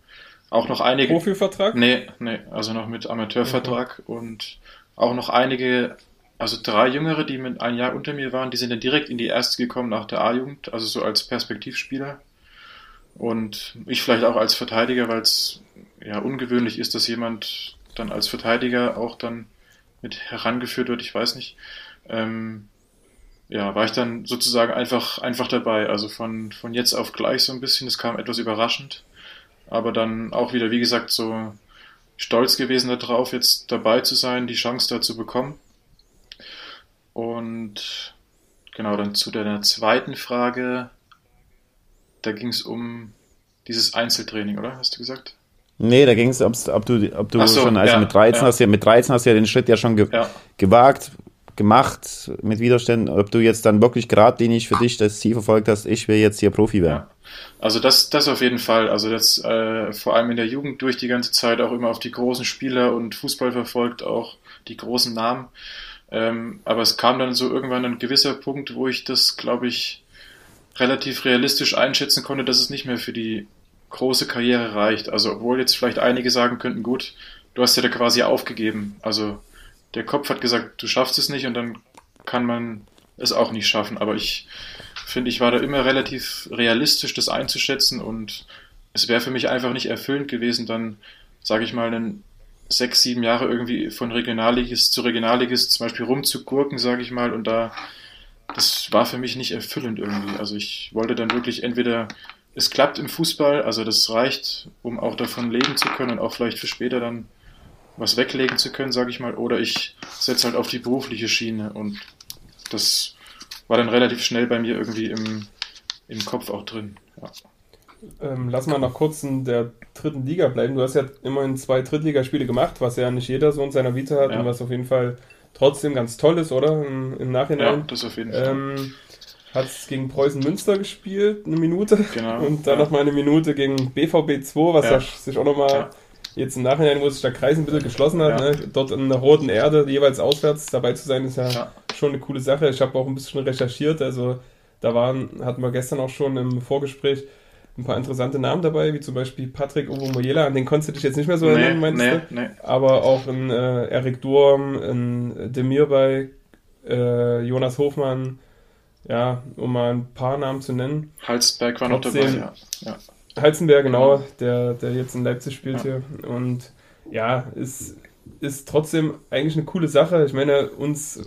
auch noch einige. Profivertrag? Nee, nee, also noch mit Amateurvertrag und auch noch einige, also drei Jüngere, die mit ein Jahr unter mir waren, die sind dann direkt in die erste gekommen nach der A-Jugend, also so als Perspektivspieler. Und ich vielleicht auch als Verteidiger, weil es ja ungewöhnlich ist, dass jemand dann als Verteidiger auch dann mit herangeführt wird, ich weiß nicht. Ähm, ja, war ich dann sozusagen einfach, einfach dabei. Also von, von jetzt auf gleich so ein bisschen. Das kam etwas überraschend. Aber dann auch wieder, wie gesagt, so stolz gewesen darauf, jetzt dabei zu sein, die Chance da zu bekommen. Und genau, dann zu deiner zweiten Frage. Da ging es um dieses Einzeltraining, oder? Hast du gesagt? Nee, da ging es, ob du, ob du so, schon, also ja, mit 13 ja. hast du ja, mit 13 hast ja den Schritt ja schon ge Ja. gewagt, gemacht mit Widerständen, ob du jetzt dann wirklich geradlinig für dich das Ziel verfolgt hast, ich will jetzt hier Profi werden. Also das, das auf jeden Fall. Also das äh, vor allem in der Jugend durch die ganze Zeit auch immer auf die großen Spieler und Fußball verfolgt, auch die großen Namen. Ähm, aber es kam dann so irgendwann ein gewisser Punkt, wo ich das, glaube ich, relativ realistisch einschätzen konnte, dass es nicht mehr für die große Karriere reicht. Also obwohl jetzt vielleicht einige sagen könnten, gut, du hast ja da quasi aufgegeben. Also der Kopf hat gesagt, du schaffst es nicht und dann kann man es auch nicht schaffen. Aber ich finde, ich war da immer relativ realistisch, das einzuschätzen und es wäre für mich einfach nicht erfüllend gewesen, dann, sage ich mal, einen sechs, sieben Jahre irgendwie von Regionalligist zu Regionalligist zum Beispiel rumzugurken, sage ich mal, und da, das war für mich nicht erfüllend irgendwie. Also ich wollte dann wirklich entweder, es klappt im Fußball, also das reicht, um auch davon leben zu können und auch vielleicht für später dann was weglegen zu können, sage ich mal, oder ich setze halt auf die berufliche Schiene und das war dann relativ schnell bei mir irgendwie im, im Kopf auch drin. Ja. Ähm, lass mal noch kurz in der dritten Liga bleiben. Du hast ja immerhin zwei Drittligaspiele gemacht, was ja nicht jeder so in seiner Vita hat ja. und was auf jeden Fall trotzdem ganz toll ist, oder? Im, im Nachhinein. Ja, das auf jeden Fall. Ähm, hat es gegen Preußen Münster gespielt, eine Minute. Genau. Und dann ja. nochmal eine Minute gegen BVB 2, was ja. sich auch nochmal ja. jetzt im Nachhinein, wo sich der Kreis ein bisschen geschlossen hat, ne? dort in der roten Erde jeweils auswärts dabei zu sein, ist ja, schon eine coole Sache. Ich habe auch ein bisschen recherchiert, also da waren, hatten wir gestern auch schon im Vorgespräch ein paar interessante Namen dabei, wie zum Beispiel Patrick Ovomoyela, an den konntest du dich jetzt nicht mehr so nee, erinnern, meinst nee, du? Nee. Aber auch in äh, Erik Durm, in Demir bei äh, Jonas Hofmann, ja, um mal ein paar Namen zu nennen. Halsberg war noch dabei, ja. ja. Halzenberg, genau, der, der jetzt in Leipzig spielt ja. hier. Und ja, ist, ist trotzdem eigentlich eine coole Sache. Ich meine, uns,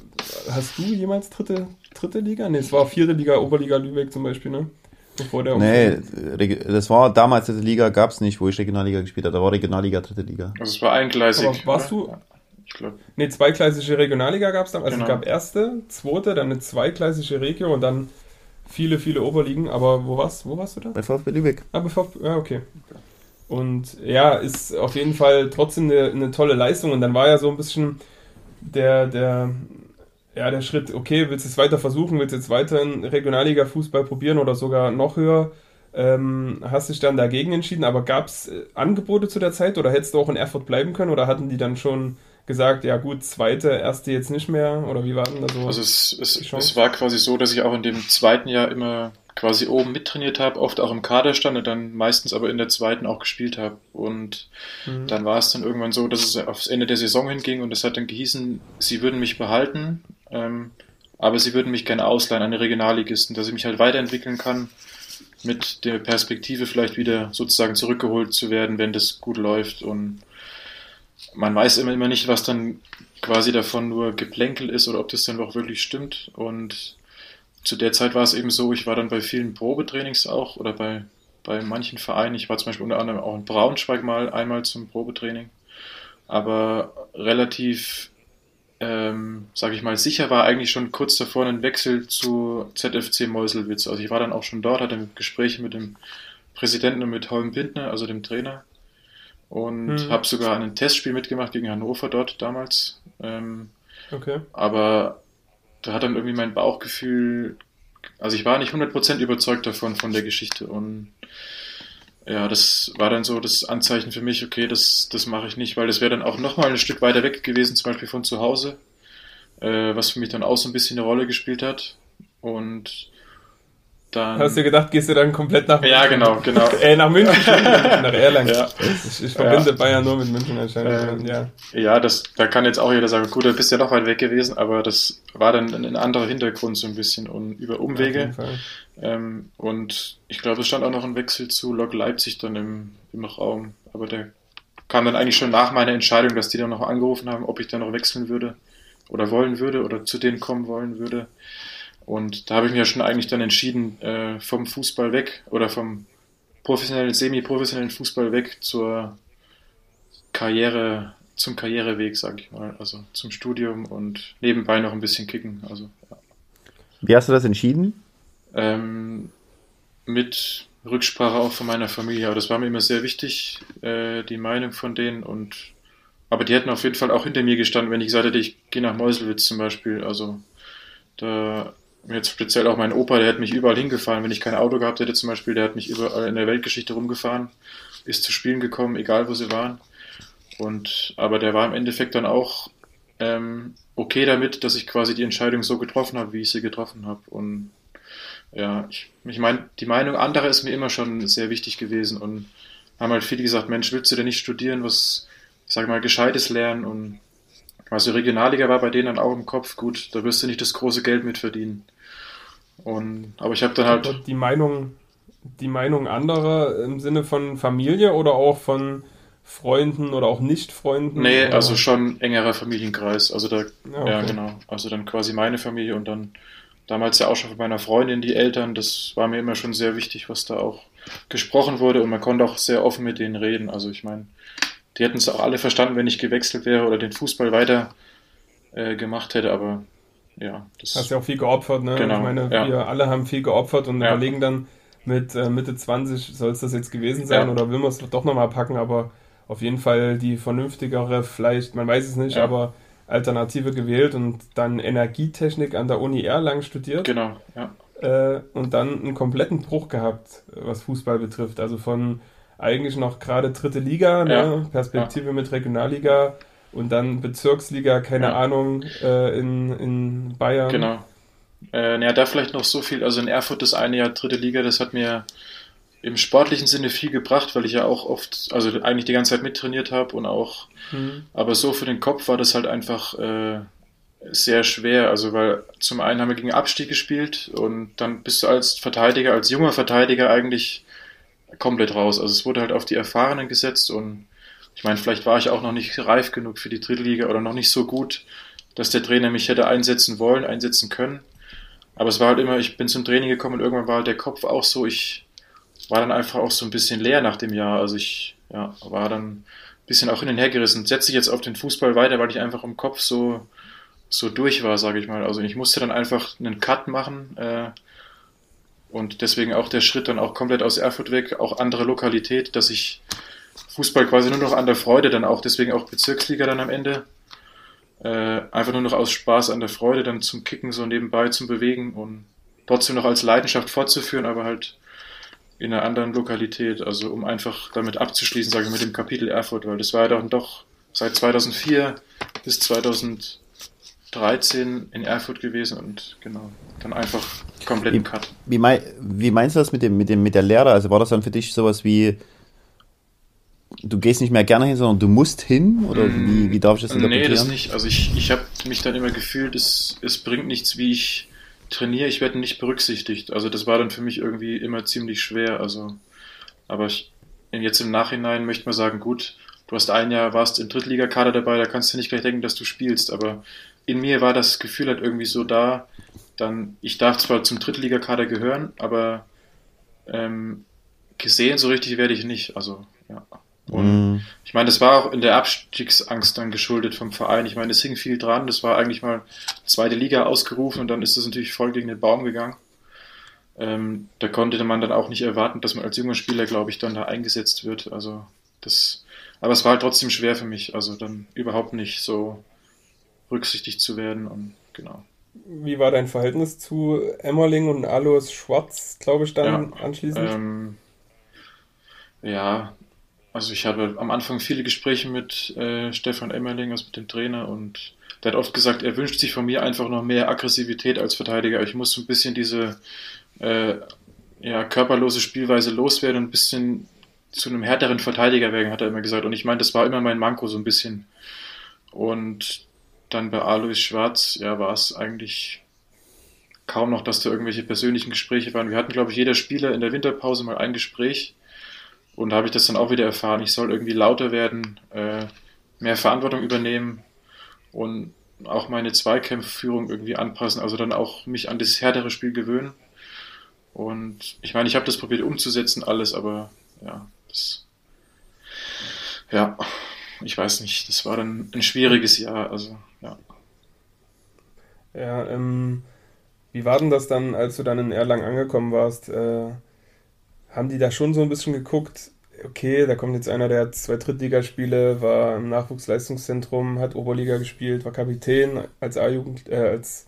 hast du jemals dritte, dritte Liga? Ne, es war vierte Liga, Oberliga Lübeck zum Beispiel, ne? Bevor der nee, das war damals dritte Liga, gab es nicht, wo ich Regionalliga gespielt habe. Da war Regionalliga, dritte Liga. Also es war eingleisig. Aber warst du? Ich glaube. Nee, zweigleisige Regionalliga gab es dann. Also genau. es gab erste, zweite, dann eine zweigleisige Regio und dann viele, viele Oberligen. Aber wo warst, wo warst du da? Bei VfB Lübeck. Ah, bei VfB, ja, okay. Und ja, ist auf jeden Fall trotzdem eine, eine tolle Leistung. Und dann war ja so ein bisschen der, der ja, der Schritt, okay, willst du es weiter versuchen, willst du jetzt weiter in Regionalliga-Fußball probieren oder sogar noch höher? Ähm, hast dich dann dagegen entschieden, aber gab es äh, Angebote zu der Zeit oder hättest du auch in Erfurt bleiben können oder hatten die dann schon gesagt, ja gut, zweite, erste jetzt nicht mehr oder wie war denn da so? Also es, es, es war quasi so, dass ich auch in dem zweiten Jahr immer quasi oben mittrainiert habe, oft auch im Kader stand und dann meistens aber in der zweiten auch gespielt habe. Und mhm. dann war es dann irgendwann so, dass es aufs Ende der Saison hinging und es hat dann gehießen, sie würden mich behalten, ähm, aber sie würden mich gerne ausleihen an die Regionalligisten, dass ich mich halt weiterentwickeln kann, mit der Perspektive vielleicht wieder sozusagen zurückgeholt zu werden, wenn das gut läuft. Und man weiß immer, immer nicht, was dann quasi davon nur Geplänkel ist oder ob das dann auch wirklich stimmt. Und zu der Zeit war es eben so, ich war dann bei vielen Probetrainings auch oder bei, bei manchen Vereinen. Ich war zum Beispiel unter anderem auch in Braunschweig mal einmal zum Probetraining. Aber relativ ähm, sage ich mal, sicher war eigentlich schon kurz davor ein Wechsel zu ZFC Meuselwitz. Also ich war dann auch schon dort, hatte Gespräche mit dem Präsidenten und mit Holm Bindner, also dem Trainer. Und mhm. habe sogar ein Testspiel mitgemacht gegen Hannover dort damals. Ähm, okay. Aber da hat dann irgendwie mein Bauchgefühl, also ich war nicht 100% überzeugt davon, von der Geschichte. Und ja, das war dann so das Anzeichen für mich, okay, das, das mache ich nicht, weil das wäre dann auch nochmal ein Stück weiter weg gewesen, zum Beispiel von zu Hause, äh, was für mich dann auch so ein bisschen eine Rolle gespielt hat. Und dann. Hast du gedacht, gehst du dann komplett nach München? Ja, genau, genau. äh, nach München, nach Erlangen. Ja. Ich, ich verbinde ja. Bayern nur mit München anscheinend. Ähm, ja, ja das, da kann jetzt auch jeder sagen, gut, du bist ja noch weit weg gewesen, aber das war dann ein anderer Hintergrund so ein bisschen und über Umwege. Ähm, und ich glaube, es stand auch noch ein Wechsel zu Lok Leipzig dann im, im Raum, aber der kam dann eigentlich schon nach meiner Entscheidung, dass die dann noch angerufen haben, ob ich dann noch wechseln würde oder wollen würde oder zu denen kommen wollen würde. Und da habe ich mich ja schon eigentlich dann entschieden, äh, vom Fußball weg oder vom professionellen, semi-professionellen Fußball weg zur Karriere, zum Karriereweg, sag ich mal. Also zum Studium und nebenbei noch ein bisschen kicken. Also, ja. Wie hast du das entschieden? Ähm, mit Rücksprache auch von meiner Familie. Aber das war mir immer sehr wichtig, äh, die Meinung von denen. Und aber die hätten auf jeden Fall auch hinter mir gestanden, wenn ich gesagt hätte, ich gehe nach Meuselwitz zum Beispiel. Also da jetzt speziell auch mein Opa, der hat mich überall hingefahren. Wenn ich kein Auto gehabt hätte zum Beispiel, der hat mich überall in der Weltgeschichte rumgefahren, ist zu Spielen gekommen, egal wo sie waren. Und aber der war im Endeffekt dann auch ähm, okay damit, dass ich quasi die Entscheidung so getroffen habe, wie ich sie getroffen habe. Und ja, ich, ich meine, die Meinung anderer ist mir immer schon sehr wichtig gewesen und haben halt viele gesagt, Mensch, willst du denn nicht studieren? Was sag mal, gescheites Lernen und also Regionalliga war bei denen dann auch im Kopf, gut, da wirst du nicht das große Geld mit verdienen. Und, aber ich habe dann halt. Die Meinung, die Meinung anderer im Sinne von Familie oder auch von Freunden oder auch Nicht-Freunden? Nee, oder? also schon engerer Familienkreis. Also da, ja, okay. ja, genau. Also dann quasi meine Familie und dann damals ja auch schon von meiner Freundin, die Eltern. Das war mir immer schon sehr wichtig, was da auch gesprochen wurde und man konnte auch sehr offen mit denen reden. Also ich meine, die hätten es auch alle verstanden, wenn ich gewechselt wäre oder den Fußball weiter äh, gemacht hätte, aber ja. Das hast ja auch viel geopfert, ne? Genau, ich meine, ja. wir alle haben viel geopfert und Ja. überlegen dann mit äh, Mitte 20, soll es das jetzt gewesen sein Ja. oder will man es doch nochmal packen, aber auf jeden Fall die vernünftigere, vielleicht, man weiß es nicht, Ja. aber Alternative gewählt und dann Energietechnik an der Uni Erlangen studiert. Genau, ja. äh, und dann einen kompletten Bruch gehabt, was Fußball betrifft. Also von eigentlich noch gerade dritte Liga, ne? Ja, Perspektive mit Regionalliga und dann Bezirksliga, keine Ja. Ahnung, äh, in, in Bayern. Genau. Äh, naja, da vielleicht noch so viel. Also in Erfurt das eine Jahr dritte Liga, das hat mir im sportlichen Sinne viel gebracht, weil ich ja auch oft, also eigentlich die ganze Zeit mittrainiert habe und auch, Hm. aber so für den Kopf war das halt einfach äh, sehr schwer. Also weil zum einen haben wir gegen Abstieg gespielt und dann bist du als Verteidiger, als junger Verteidiger eigentlich komplett raus. Also es wurde halt auf die Erfahrenen gesetzt und ich meine, vielleicht war ich auch noch nicht reif genug für die dritte Liga oder noch nicht so gut, dass der Trainer mich hätte einsetzen wollen, einsetzen können. Aber es war halt immer, ich bin zum Training gekommen und irgendwann war halt der Kopf auch so, ich war dann einfach auch so ein bisschen leer nach dem Jahr. Also ich ja, war dann ein bisschen auch hin und her gerissen. Setze ich jetzt auf den Fußball weiter, weil ich einfach im Kopf so, so durch war, sage ich mal. Also ich musste dann einfach einen Cut machen äh, und deswegen auch der Schritt dann auch komplett aus Erfurt weg, auch andere Lokalität, dass ich Fußball quasi nur noch an der Freude, dann auch deswegen auch Bezirksliga dann am Ende. Äh, einfach nur noch aus Spaß an der Freude, dann zum Kicken so nebenbei zum Bewegen und trotzdem noch als Leidenschaft fortzuführen, aber halt in einer anderen Lokalität, also um einfach damit abzuschließen, sage ich mit dem Kapitel Erfurt, weil das war ja dann doch seit 2004 bis 2013 in Erfurt gewesen und genau, dann einfach kompletten Cut. Wie, mei wie meinst du das mit, dem, mit, dem, mit der Lehre? Also war das dann für dich sowas wie, du gehst nicht mehr gerne hin, sondern du musst hin? Oder wie, wie darf ich das Mm, Nee, interpretieren? das nicht. Also ich, ich habe mich dann immer gefühlt, es, es bringt nichts, wie ich trainiere, ich werde nicht berücksichtigt. Also das war dann für mich irgendwie immer ziemlich schwer. Also, aber ich, jetzt im Nachhinein möchte man sagen, gut, du hast ein Jahr, warst im Drittligakader dabei, da kannst du nicht gleich denken, dass du spielst. Aber in mir war das Gefühl halt irgendwie so da, dann, ich darf zwar zum Drittligakader gehören, aber ähm, gesehen so richtig werde ich nicht. Also, ja. Und Mm, ich meine, das war auch in der Abstiegsangst dann geschuldet vom Verein. Ich meine, es hing viel dran. Das war eigentlich mal zweite Liga ausgerufen und dann ist das natürlich voll gegen den Baum gegangen. Ähm, da konnte man dann auch nicht erwarten, dass man als junger Spieler, glaube ich, dann da eingesetzt wird. Also das, aber es war halt trotzdem schwer für mich, also dann überhaupt nicht so rücksichtig zu werden und genau. Wie war dein Verhältnis zu Emmerling und Alois Schwarz, glaube ich, dann anschließend? Ähm, ja, also ich habe am Anfang viele Gespräche mit äh, Stefan Emmerling, also mit dem Trainer, und der hat oft gesagt, er wünscht sich von mir einfach noch mehr Aggressivität als Verteidiger. Ich muss so ein bisschen diese äh, ja, körperlose Spielweise loswerden und ein bisschen zu einem härteren Verteidiger werden, hat er immer gesagt. Und ich meine, das war immer mein Manko so ein bisschen. Und dann bei Alois Schwarz, ja, war es eigentlich kaum noch, dass da irgendwelche persönlichen Gespräche waren. Wir hatten, glaube ich, jeder Spieler in der Winterpause mal ein Gespräch. Und da habe ich das dann auch wieder erfahren. Ich soll irgendwie lauter werden, äh, mehr Verantwortung übernehmen und auch meine Zweikampfführung irgendwie anpassen. Also dann auch mich an das härtere Spiel gewöhnen. Und ich meine, ich habe das probiert umzusetzen, alles, aber ja, das, ja, ich weiß nicht, das war dann ein schwieriges Jahr, also ja. Ja, ähm, wie war denn das dann, als du dann in Erlangen angekommen warst? Äh, haben die da schon so ein bisschen geguckt, okay, da kommt jetzt einer, der hat zwei Drittligaspiele, war im Nachwuchsleistungszentrum, hat Oberliga gespielt, war Kapitän als A-Jugend, äh, als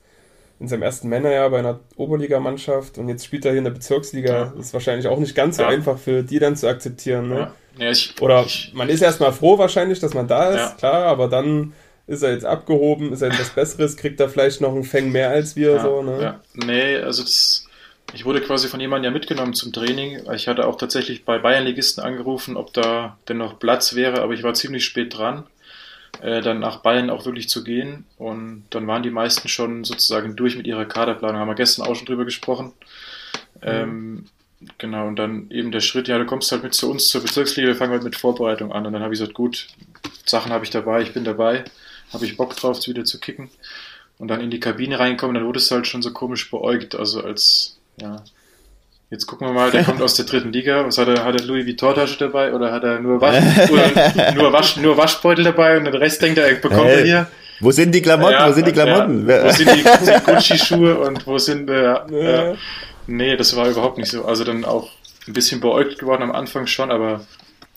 in seinem ersten Männerjahr bei einer Oberligamannschaft und jetzt spielt er hier in der Bezirksliga. Ja. Das ist wahrscheinlich auch nicht ganz so Ja. einfach für die dann zu akzeptieren. Ne? Ja, ich, Oder man ist erstmal froh wahrscheinlich, dass man da ist, klar, aber dann ist er jetzt abgehoben, ist er etwas Besseres, kriegt er vielleicht noch einen Feng mehr als wir, so, ne? ja. Nee, also das, ich wurde quasi von jemandem ja mitgenommen zum Training. Ich hatte auch tatsächlich bei Bayernligisten angerufen, ob da denn noch Platz wäre, aber ich war ziemlich spät dran, äh, dann nach Bayern auch wirklich zu gehen. Und dann waren die meisten schon sozusagen durch mit ihrer Kaderplanung. Haben wir gestern auch schon drüber gesprochen. Mhm. Ähm, genau, und dann eben der Schritt, ja, du kommst halt mit zu uns zur Bezirksliga, wir fangen halt mit Vorbereitung an. Und dann habe ich gesagt, gut, Sachen habe ich dabei, ich bin dabei, habe ich Bock drauf, wieder zu kicken. Und dann in die Kabine reinkommen, dann wurde es halt schon so komisch beäugt, also als, ja, Jetzt gucken wir mal, der kommt aus der dritten Liga. Was hat er? Hat er Louis Vuitton-Tasche dabei oder hat er nur, Wasch, nur, Wasch, nur Waschbeutel dabei und den Rest denkt er, bekommt hey, er hier? Wo sind die Klamotten? Ja, wo sind die Klamotten? Ja, wo sind die, die Gucci-Schuhe und wo sind äh, äh, Nee, das war überhaupt nicht so. Also dann auch ein bisschen beäugt geworden am Anfang schon, aber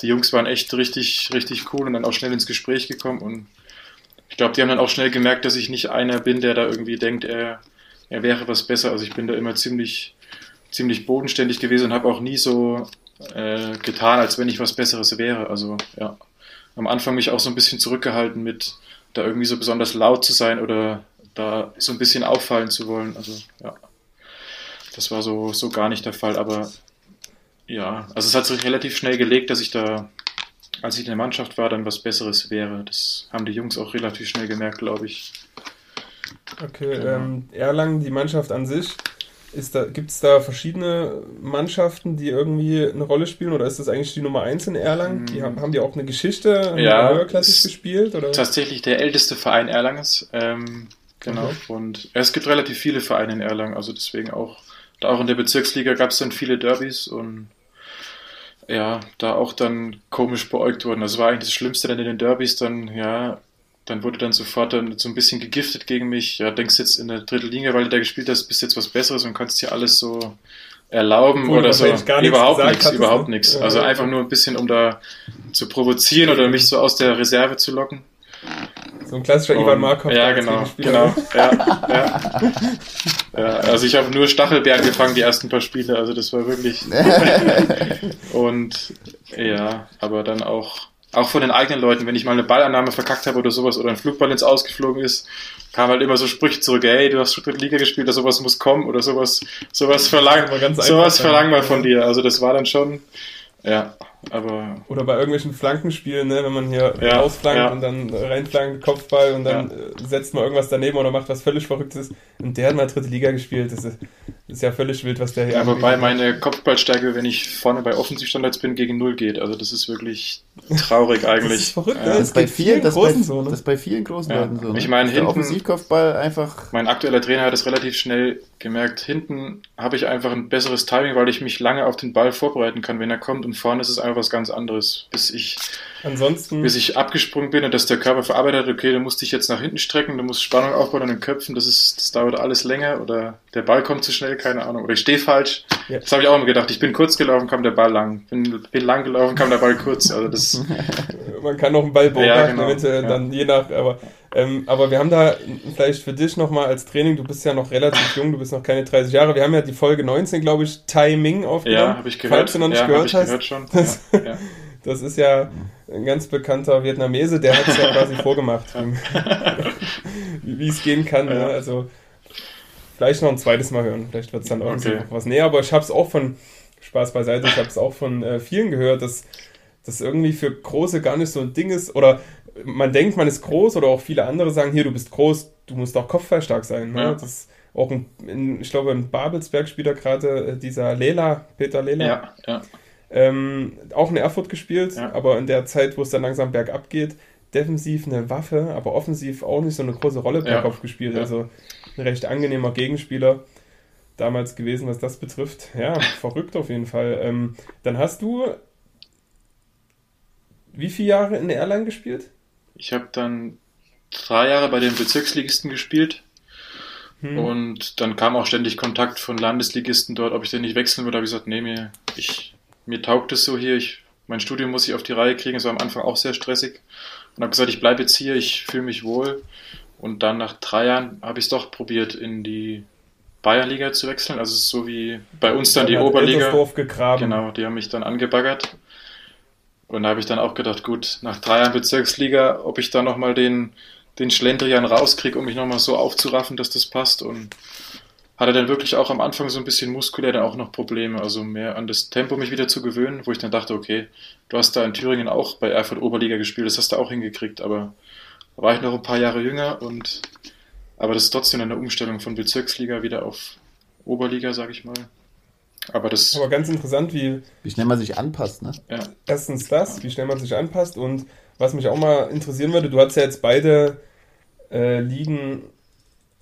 die Jungs waren echt richtig, richtig cool und dann auch schnell ins Gespräch gekommen und ich glaube, die haben dann auch schnell gemerkt, dass ich nicht einer bin, der da irgendwie denkt, er, er wäre was besser. Also ich bin da immer ziemlich, ziemlich bodenständig gewesen und habe auch nie so äh, getan, als wenn ich was Besseres wäre. Also ja, am Anfang mich auch so ein bisschen zurückgehalten mit da irgendwie so besonders laut zu sein oder da so ein bisschen auffallen zu wollen. Also ja, das war so, so gar nicht der Fall. Aber ja, also es hat sich relativ schnell gelegt, dass ich da als ich in der Mannschaft war, dann was Besseres wäre. Das haben die Jungs auch relativ schnell gemerkt, glaube ich. Okay, genau. ähm, Erlangen, die Mannschaft an sich, da, gibt es da verschiedene Mannschaften, die irgendwie eine Rolle spielen oder ist das eigentlich die Nummer 1 in Erlangen? Die haben, haben die auch eine Geschichte ja, höherklassig gespielt? Oder? Tatsächlich der älteste Verein Erlangens. Ähm, genau. Okay. Und es gibt relativ viele Vereine in Erlangen, also deswegen auch, auch in der Bezirksliga gab es dann viele Derbys und ja, da auch dann komisch beäugt worden. Das war eigentlich das Schlimmste dann in den Derbys, dann, ja, dann wurde dann sofort dann so ein bisschen gegiftet gegen mich. Ja, denkst jetzt in der dritten Liga, weil du da gespielt hast, bist jetzt was Besseres und kannst dir alles so erlauben Obwohl oder so. überhaupt nichts, überhaupt nichts. Also einfach nur ein bisschen, um da zu provozieren oder mich so aus der Reserve zu locken. So ein klassischer und, Ivan Markov. Ja, genau, genau. Ja, ja. ja, also ich habe nur Stachelbeeren gefangen die ersten paar Spiele, also das war wirklich. und ja, aber dann auch auch von den eigenen Leuten, wenn ich mal eine Ballannahme verkackt habe oder sowas oder ein Flugball ins Ausgeflogen ist, kam halt immer so Sprüche zurück, ey, du hast schon dritte Liga gespielt, oder sowas muss kommen oder sowas, sowas verlangt, sowas verlangt mal von dir. Also das war dann schon, ja, aber. Oder bei irgendwelchen Flankenspielen, ne, wenn man hier ja, rausflankt ja. und dann reinflankt, Kopfball und dann ja. Äh, setzt man irgendwas daneben oder macht was völlig Verrücktes. Und der hat mal dritte Liga gespielt. Das ist, das ist ja völlig wild, was der hier Ja, wobei meine Kopfballstärke, wenn ich vorne bei Offensivstandards bin, gegen Null geht. Also das ist wirklich traurig eigentlich. das ist verrückt, ja. das, ist bei vielen, das, großen bei, so, ne? das ist bei vielen großen ja. Leuten so. Ne? Ich meine, hinten, Offensivkopfball einfach. Mein aktueller Trainer hat es relativ schnell gemerkt. Hinten habe ich einfach ein besseres Timing, weil ich mich lange auf den Ball vorbereiten kann, wenn er kommt. Und vorne ist es einfach was ganz anderes. Bis ich, Ansonsten, bis ich abgesprungen bin und dass der Körper verarbeitet hat, okay, du musst dich jetzt nach hinten strecken, du musst Spannung aufbauen an den Köpfen, das, ist, das dauert alles länger oder der Ball kommt zu schnell, keine Ahnung. Oder ich stehe falsch. Ja. Das habe ich auch immer gedacht. Ich bin kurz gelaufen, kam der Ball lang. Bin, bin lang gelaufen, kam der Ball kurz. Also das man kann noch einen Ball beobachten, ja, genau. eventuell ja. dann je nach, aber, ähm, aber wir haben da vielleicht für dich nochmal als Training, du bist ja noch relativ jung, du bist noch keine 30 Jahre, wir haben ja die Folge 19, glaube ich, Timing aufgenommen. Ja, habe ich gehört. Falls du noch nicht ja, gehört hast. Gehört schon. Das, das, ist ja ein ganz bekannter Vietnamese, der hat es ja quasi vorgemacht, wie es gehen kann. Ne? Also vielleicht noch ein zweites Mal hören, vielleicht wird es dann irgendwie okay. noch was näher, aber ich habe es auch von Spaß beiseite, ich habe es auch von äh, vielen gehört, dass das irgendwie für Große gar nicht so ein Ding ist. Oder man denkt, man ist groß oder auch viele andere sagen, hier, du bist groß, du musst auch kopfballstark sein. Ne? Ja. Das auch ein, in, ich glaube, in Babelsberg spielt er gerade äh, dieser Lela, Peter Lela. Ja, ja. Ähm, auch in Erfurt gespielt, ja. aber in der Zeit, wo es dann langsam bergab geht, defensiv eine Waffe, aber offensiv auch nicht so eine große Rolle per. Kopf gespielt. Also ein recht angenehmer Gegenspieler damals gewesen, was das betrifft. Ja, verrückt auf jeden Fall. Ähm, dann hast du wie viele Jahre in Erlangen gespielt? Ich habe dann drei Jahre bei den Bezirksligisten gespielt. Hm. Und dann kam auch ständig Kontakt von Landesligisten dort, ob ich denn nicht wechseln würde. Da habe ich gesagt, nee, mir, ich, mir taugt es so hier. Ich, mein Studium muss ich auf die Reihe kriegen. Es war am Anfang auch sehr stressig. Und habe gesagt, ich bleibe jetzt hier, ich fühle mich wohl. Und dann nach drei Jahren habe ich es doch probiert, in die Bayernliga zu wechseln. Also es ist so wie bei uns dann die Oberliga. Genau, die haben mich dann angebaggert. Und da habe ich dann auch gedacht, gut, nach drei Jahren Bezirksliga, ob ich da nochmal den, den Schlendrian rauskriege, um mich nochmal so aufzuraffen, dass das passt. Und hatte dann wirklich auch am Anfang so ein bisschen muskulär dann auch noch Probleme, also mehr an das Tempo mich wieder zu gewöhnen, wo ich dann dachte, okay, du hast da in Thüringen auch bei Erfurt Oberliga gespielt, das hast du auch hingekriegt, aber da war ich noch ein paar Jahre jünger und aber das ist trotzdem eine Umstellung von Bezirksliga wieder auf Oberliga, sage ich mal. Aber das. Aber ganz interessant, wie. Wie schnell man sich anpasst, ne? Ja. Erstens das, wie schnell man sich anpasst und was mich auch mal interessieren würde, du hast ja jetzt beide äh, Ligen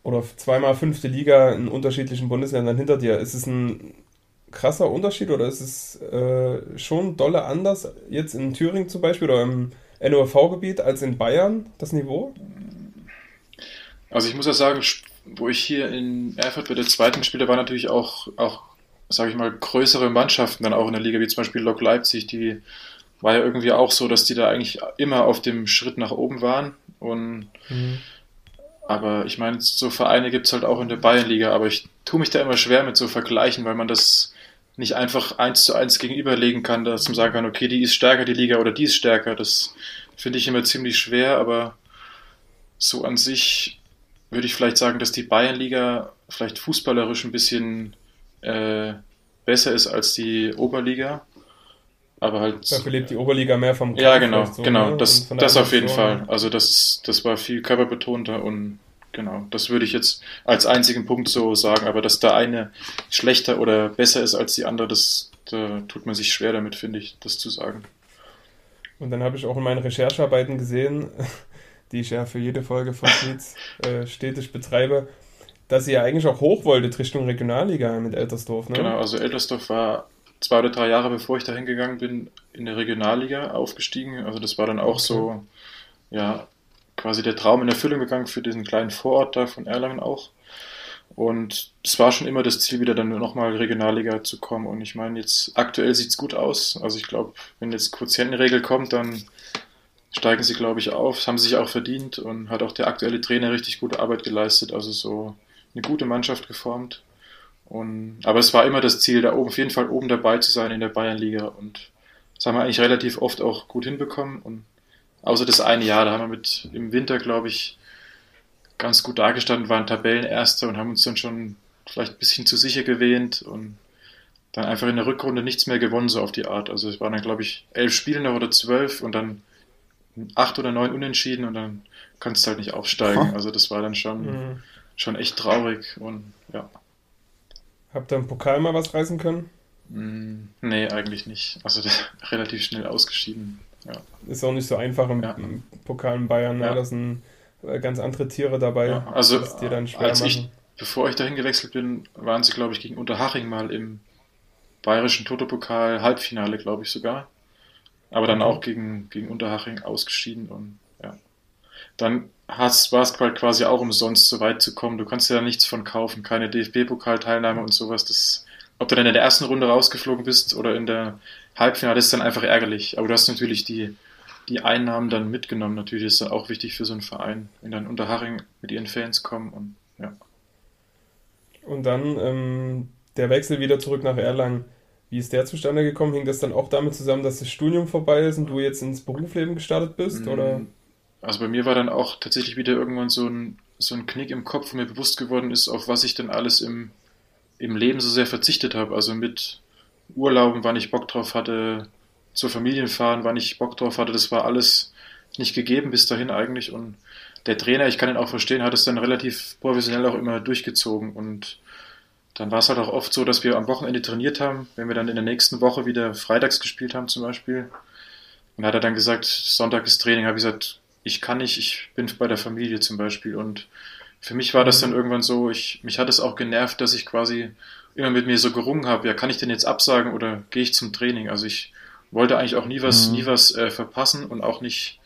oder zweimal fünfte Liga in unterschiedlichen Bundesländern hinter dir. Ist es ein krasser Unterschied oder ist es äh, schon dolle anders jetzt in Thüringen zum Beispiel oder im NOV-Gebiet als in Bayern, das Niveau? Also ich muss ja sagen, wo ich hier in Erfurt bei der zweiten gespielt war natürlich auch, auch sage ich mal, größere Mannschaften dann auch in der Liga, wie zum Beispiel Lok Leipzig, die war ja irgendwie auch so, dass die da eigentlich immer auf dem Schritt nach oben waren. Und mhm. aber ich meine, so Vereine gibt es halt auch in der Bayernliga, aber ich tue mich da immer schwer mit so Vergleichen, weil man das nicht einfach eins zu eins gegenüberlegen kann, dass man sagen kann, okay, die ist stärker, die Liga, oder die ist stärker. Das finde ich immer ziemlich schwer, aber so an sich würde ich vielleicht sagen, dass die Bayernliga vielleicht fußballerisch ein bisschen äh, besser ist als die Oberliga. Aber halt. Dafür lebt die Oberliga mehr vom Kampf Ja, genau, so, genau. Ne? Das, das auf jeden Fall. Also das, das war viel körperbetonter und genau, das würde ich jetzt als einzigen Punkt so sagen. Aber dass da eine schlechter oder besser ist als die andere, das da tut man sich schwer damit, finde ich, das zu sagen. Und dann habe ich auch in meinen Recherchearbeiten gesehen, die ich ja für jede Folge von Tweets äh, stetig betreibe, dass ihr ja eigentlich auch hoch wolltet Richtung Regionalliga mit Eltersdorf, ne? Genau, also Eltersdorf war zwei oder drei Jahre bevor ich da hingegangen bin, in der Regionalliga aufgestiegen. Also das war dann auch okay. so, ja, quasi der Traum in Erfüllung gegangen für diesen kleinen Vorort da von Erlangen auch. Und es war schon immer das Ziel, wieder dann nochmal Regionalliga zu kommen. Und ich meine, jetzt aktuell sieht es gut aus. Also ich glaube, wenn jetzt Quotientenregel kommt, dann steigen sie, glaube ich, auf. Das haben sie sich auch verdient und hat auch der aktuelle Trainer richtig gute Arbeit geleistet. Also so eine gute Mannschaft geformt. Und, aber es war immer das Ziel, da oben auf jeden Fall oben dabei zu sein in der Bayernliga. Und das haben wir eigentlich relativ oft auch gut hinbekommen. Und außer das eine Jahr, da haben wir mit im Winter, glaube ich, ganz gut dargestanden, waren Tabellenerster und haben uns dann schon vielleicht ein bisschen zu sicher gewähnt und dann einfach in der Rückrunde nichts mehr gewonnen, so auf die Art. Also es waren dann, glaube ich, elf Spiele noch oder zwölf und dann acht oder neun Unentschieden und dann kannst du halt nicht aufsteigen. Also das war dann schon, mhm. Schon echt traurig und ja. Habt ihr im Pokal mal was reißen können? Mm, nee, eigentlich nicht. Also relativ schnell ausgeschieden. Ja. Ist auch nicht so einfach im, ja. im Pokal in Bayern, ne? ja. da sind äh, ganz andere Tiere dabei, ja, also, die dir dann schwer als machen. Ich, bevor ich dahin gewechselt bin, waren sie, glaube ich, gegen Unterhaching mal im bayerischen Toto-Pokal Halbfinale, glaube ich sogar. Aber dann okay. auch gegen, gegen Unterhaching ausgeschieden und ja. Dann hast, war es quasi auch umsonst, so weit zu kommen. Du kannst ja nichts von kaufen, keine DFB-Pokalteilnahme und sowas. Das, ob du dann in der ersten Runde rausgeflogen bist oder in der Halbfinale, ist dann einfach ärgerlich. Aber du hast natürlich die, die Einnahmen dann mitgenommen. Natürlich ist das auch wichtig für so einen Verein, wenn dann Unterhaching mit ihren Fans kommen und ja. Und dann ähm, der Wechsel wieder zurück nach Erlangen. Wie ist der zustande gekommen? Hing das dann auch damit zusammen, dass das Studium vorbei ist und du jetzt ins Berufsleben gestartet bist? Mm, oder? Also bei mir war dann auch tatsächlich wieder irgendwann so ein, so ein Knick im Kopf, wo mir bewusst geworden ist, auf was ich denn alles im, im Leben so sehr verzichtet habe. Also mit Urlauben, wann ich Bock drauf hatte, zur Familienfahren, wann ich Bock drauf hatte, das war alles nicht gegeben bis dahin eigentlich. Und der Trainer, ich kann ihn auch verstehen, hat es dann relativ professionell auch immer durchgezogen. Und dann war es halt auch oft so, dass wir am Wochenende trainiert haben, wenn wir dann in der nächsten Woche wieder freitags gespielt haben zum Beispiel. Und hat er dann gesagt, Sonntag ist Training, habe ich gesagt, ich kann nicht, ich bin bei der Familie zum Beispiel. Und für mich war das dann mhm. irgendwann so, ich, mich hat es auch genervt, dass ich quasi immer mit mir so gerungen habe, ja, kann ich denn jetzt absagen oder gehe ich zum Training? Also ich wollte eigentlich auch nie was, mhm. nie was äh, verpassen und auch nicht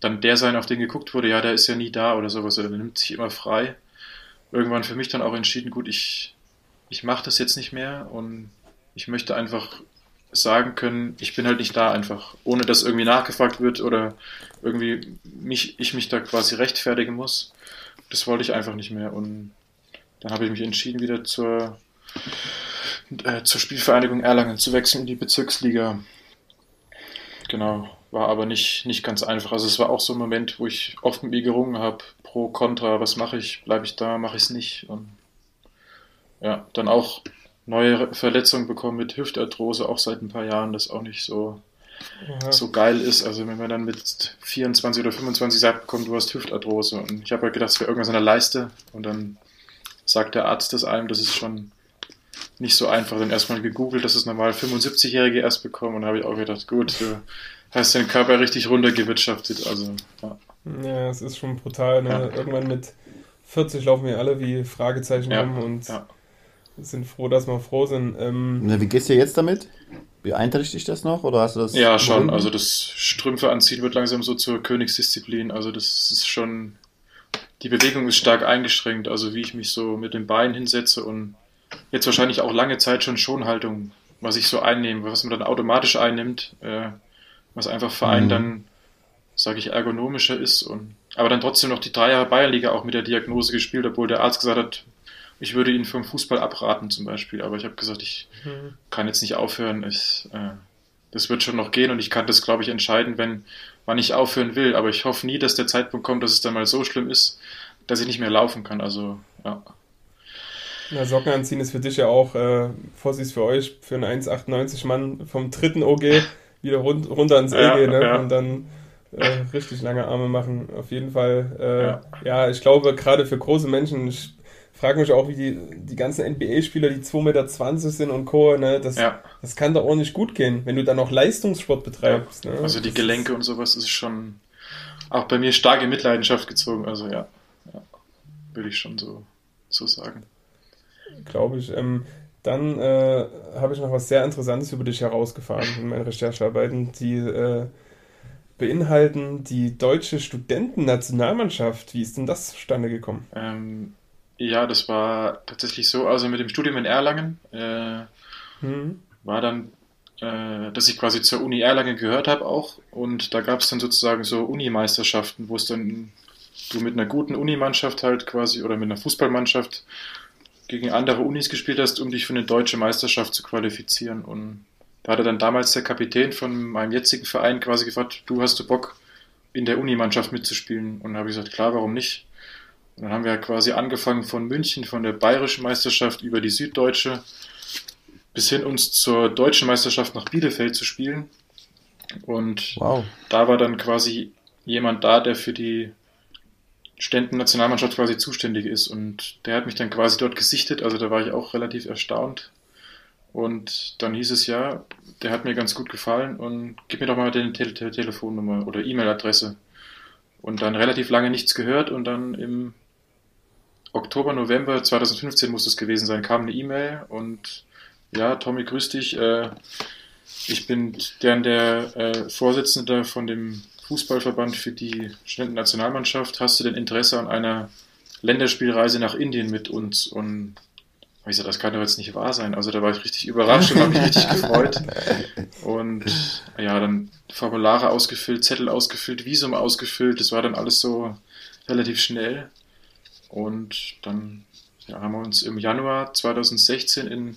dann der sein, auf den geguckt wurde, ja, der ist ja nie da oder sowas, oder der nimmt sich immer frei. Irgendwann für mich dann auch entschieden, gut, ich, ich mache das jetzt nicht mehr und ich möchte einfach sagen können, ich bin halt nicht da einfach, ohne dass irgendwie nachgefragt wird oder irgendwie mich, ich mich da quasi rechtfertigen muss. Das wollte ich einfach nicht mehr und dann habe ich mich entschieden, wieder zur, äh, zur Spielvereinigung Erlangen zu wechseln in die Bezirksliga. Genau, war aber nicht, nicht ganz einfach. Also es war auch so ein Moment, wo ich oft mit mir gerungen habe, pro, contra, was mache ich, bleibe ich da, mache ich es nicht. Und ja, dann auch neue Verletzungen bekommen mit Hüftarthrose, auch seit ein paar Jahren, das auch nicht so, so geil ist. Also wenn man dann mit 24 oder 25 sagt, komm, du hast Hüftarthrose. Und ich habe halt gedacht, es wäre irgendwas an der Leiste. Und dann sagt der Arzt das einem, das ist schon nicht so einfach. Dann erstmal gegoogelt, dass es normal 75-Jährige erst bekommen. Und habe ich auch gedacht, gut, du hast den Körper richtig runtergewirtschaftet. Also, ja. Ja, es ist schon brutal. Ne? Ja. Irgendwann mit 40 laufen wir alle wie Fragezeichen ja. rum und ja. Sind froh, dass wir froh sind. Ähm, Na, wie geht's dir jetzt damit? Beeinträchtigt dich das noch oder hast du das? Ja, schon. Also das Strümpfe anziehen wird langsam so zur Königsdisziplin. Also das ist schon. Die Bewegung ist stark eingeschränkt. Also wie ich mich so mit den Beinen hinsetze und jetzt wahrscheinlich auch lange Zeit schon Schonhaltung, was ich so einnehme, was man dann automatisch einnimmt, äh, was einfach Verein mhm. dann sage ich, ergonomischer ist. Und, aber dann trotzdem noch die drei Jahre Bayernliga auch mit der Diagnose gespielt, obwohl der Arzt gesagt hat, ich würde ihn vom Fußball abraten zum Beispiel. Aber ich habe gesagt, ich mhm. kann jetzt nicht aufhören. Ich, äh, das wird schon noch gehen und ich kann das, glaube ich, entscheiden, wenn wann ich aufhören will. Aber ich hoffe nie, dass der Zeitpunkt kommt, dass es dann mal so schlimm ist, dass ich nicht mehr laufen kann. Also, ja. Na, Socken anziehen ist für dich ja auch, äh, Vorsicht für euch, für einen 1,98 Mann vom dritten OG wieder rund, runter ans ja, EG, ne? Ja. Und dann äh, richtig lange Arme machen. Auf jeden Fall. Äh, ja. ja. ich glaube, gerade für große Menschen, ich frage mich auch, wie die, die ganzen NBA-Spieler, die 2,20 Meter sind und Co., ne, das, ja. das kann doch auch nicht gut gehen, wenn du dann noch Leistungssport betreibst. Ja. Ne? Also die Gelenke und sowas ist schon auch bei mir stark in Mitleidenschaft gezogen. Also ja, ja würde ich schon so, so sagen. Glaube ich. Ähm, dann äh, habe ich noch was sehr Interessantes über dich herausgefahren in meinen Recherchearbeiten, die äh, beinhalten die deutsche Studentennationalmannschaft. Wie ist denn das zustande gekommen? Ähm, ja, das war tatsächlich so. Also mit dem Studium in Erlangen äh, hm. war dann, äh, dass ich quasi zur Uni Erlangen gehört habe auch. Und da gab es dann sozusagen so Unimeisterschaften, wo es dann du mit einer guten Unimannschaft halt quasi oder mit einer Fußballmannschaft gegen andere Unis gespielt hast, um dich für eine deutsche Meisterschaft zu qualifizieren. Und da hatte dann damals der Kapitän von meinem jetzigen Verein quasi gefragt, du hast du Bock, in der Unimannschaft mitzuspielen? Und dann habe ich gesagt, klar, warum nicht? Dann haben wir quasi angefangen von München, von der bayerischen Meisterschaft über die süddeutsche, bis hin uns zur deutschen Meisterschaft nach Bielefeld zu spielen. Und wow. da war dann quasi jemand da, der für die Ständen-Nationalmannschaft quasi zuständig ist. Und der hat mich dann quasi dort gesichtet. Also da war ich auch relativ erstaunt, und dann hieß es ja, der hat mir ganz gut gefallen und gib mir doch mal deine Te Te Telefonnummer oder E-Mail-Adresse. Und dann relativ lange nichts gehört und dann im Oktober, November 2015 muss es gewesen sein, kam eine E-Mail und ja, Tommy, grüß dich. Äh, ich bin deren der äh, Vorsitzende von dem Fußballverband für die Studentennationalmannschaft. Hast du denn Interesse an einer Länderspielreise nach Indien mit uns? Und ich so, das kann doch jetzt nicht wahr sein. Also da war ich richtig überrascht und habe mich richtig gefreut. Und ja, dann Formulare ausgefüllt, Zettel ausgefüllt, Visum ausgefüllt. Das war dann alles so relativ schnell. Und dann ja, haben wir uns im Januar 2016 in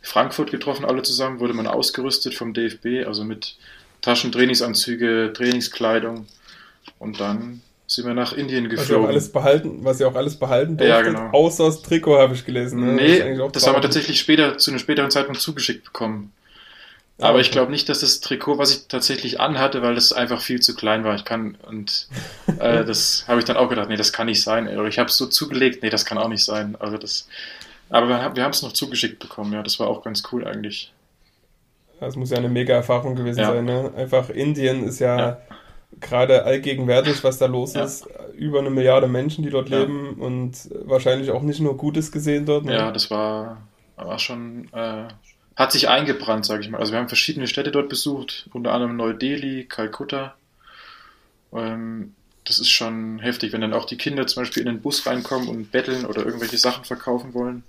Frankfurt getroffen, alle zusammen, wurde man ausgerüstet vom DFB, also mit Taschen, Trainingsanzüge, Trainingskleidung. Und dann sind wir nach Indien geflogen. Was ihr auch alles behalten, was ihr auch alles behalten durftet, ja, genau. außer das Trikot habe ich gelesen. Ne? Nee, das, das haben wir tatsächlich später, zu einem späteren Zeitpunkt zugeschickt bekommen. Ah, Aber okay. ich glaube nicht, dass das Trikot, was ich tatsächlich anhatte, weil das einfach viel zu klein war. Ich kann, und äh, das habe ich dann auch gedacht, nee, das kann nicht sein. Oder ich habe es so zugelegt, nee, das kann auch nicht sein. Also das, aber wir, wir haben es noch zugeschickt bekommen, ja, das war auch ganz cool eigentlich. Das muss ja eine mega Erfahrung gewesen ja. sein, ne? Einfach Indien ist ja, ja gerade allgegenwärtig, was da los ja. ist. Über eine Milliarde Menschen, die dort ja. leben und wahrscheinlich auch nicht nur Gutes gesehen dort. Ne? Ja, das war, war schon, äh, hat sich eingebrannt, sage ich mal. Also wir haben verschiedene Städte dort besucht, unter anderem Neu-Delhi, Kalkutta. Ähm, das ist schon heftig, wenn dann auch die Kinder zum Beispiel in den Bus reinkommen und betteln oder irgendwelche Sachen verkaufen wollen.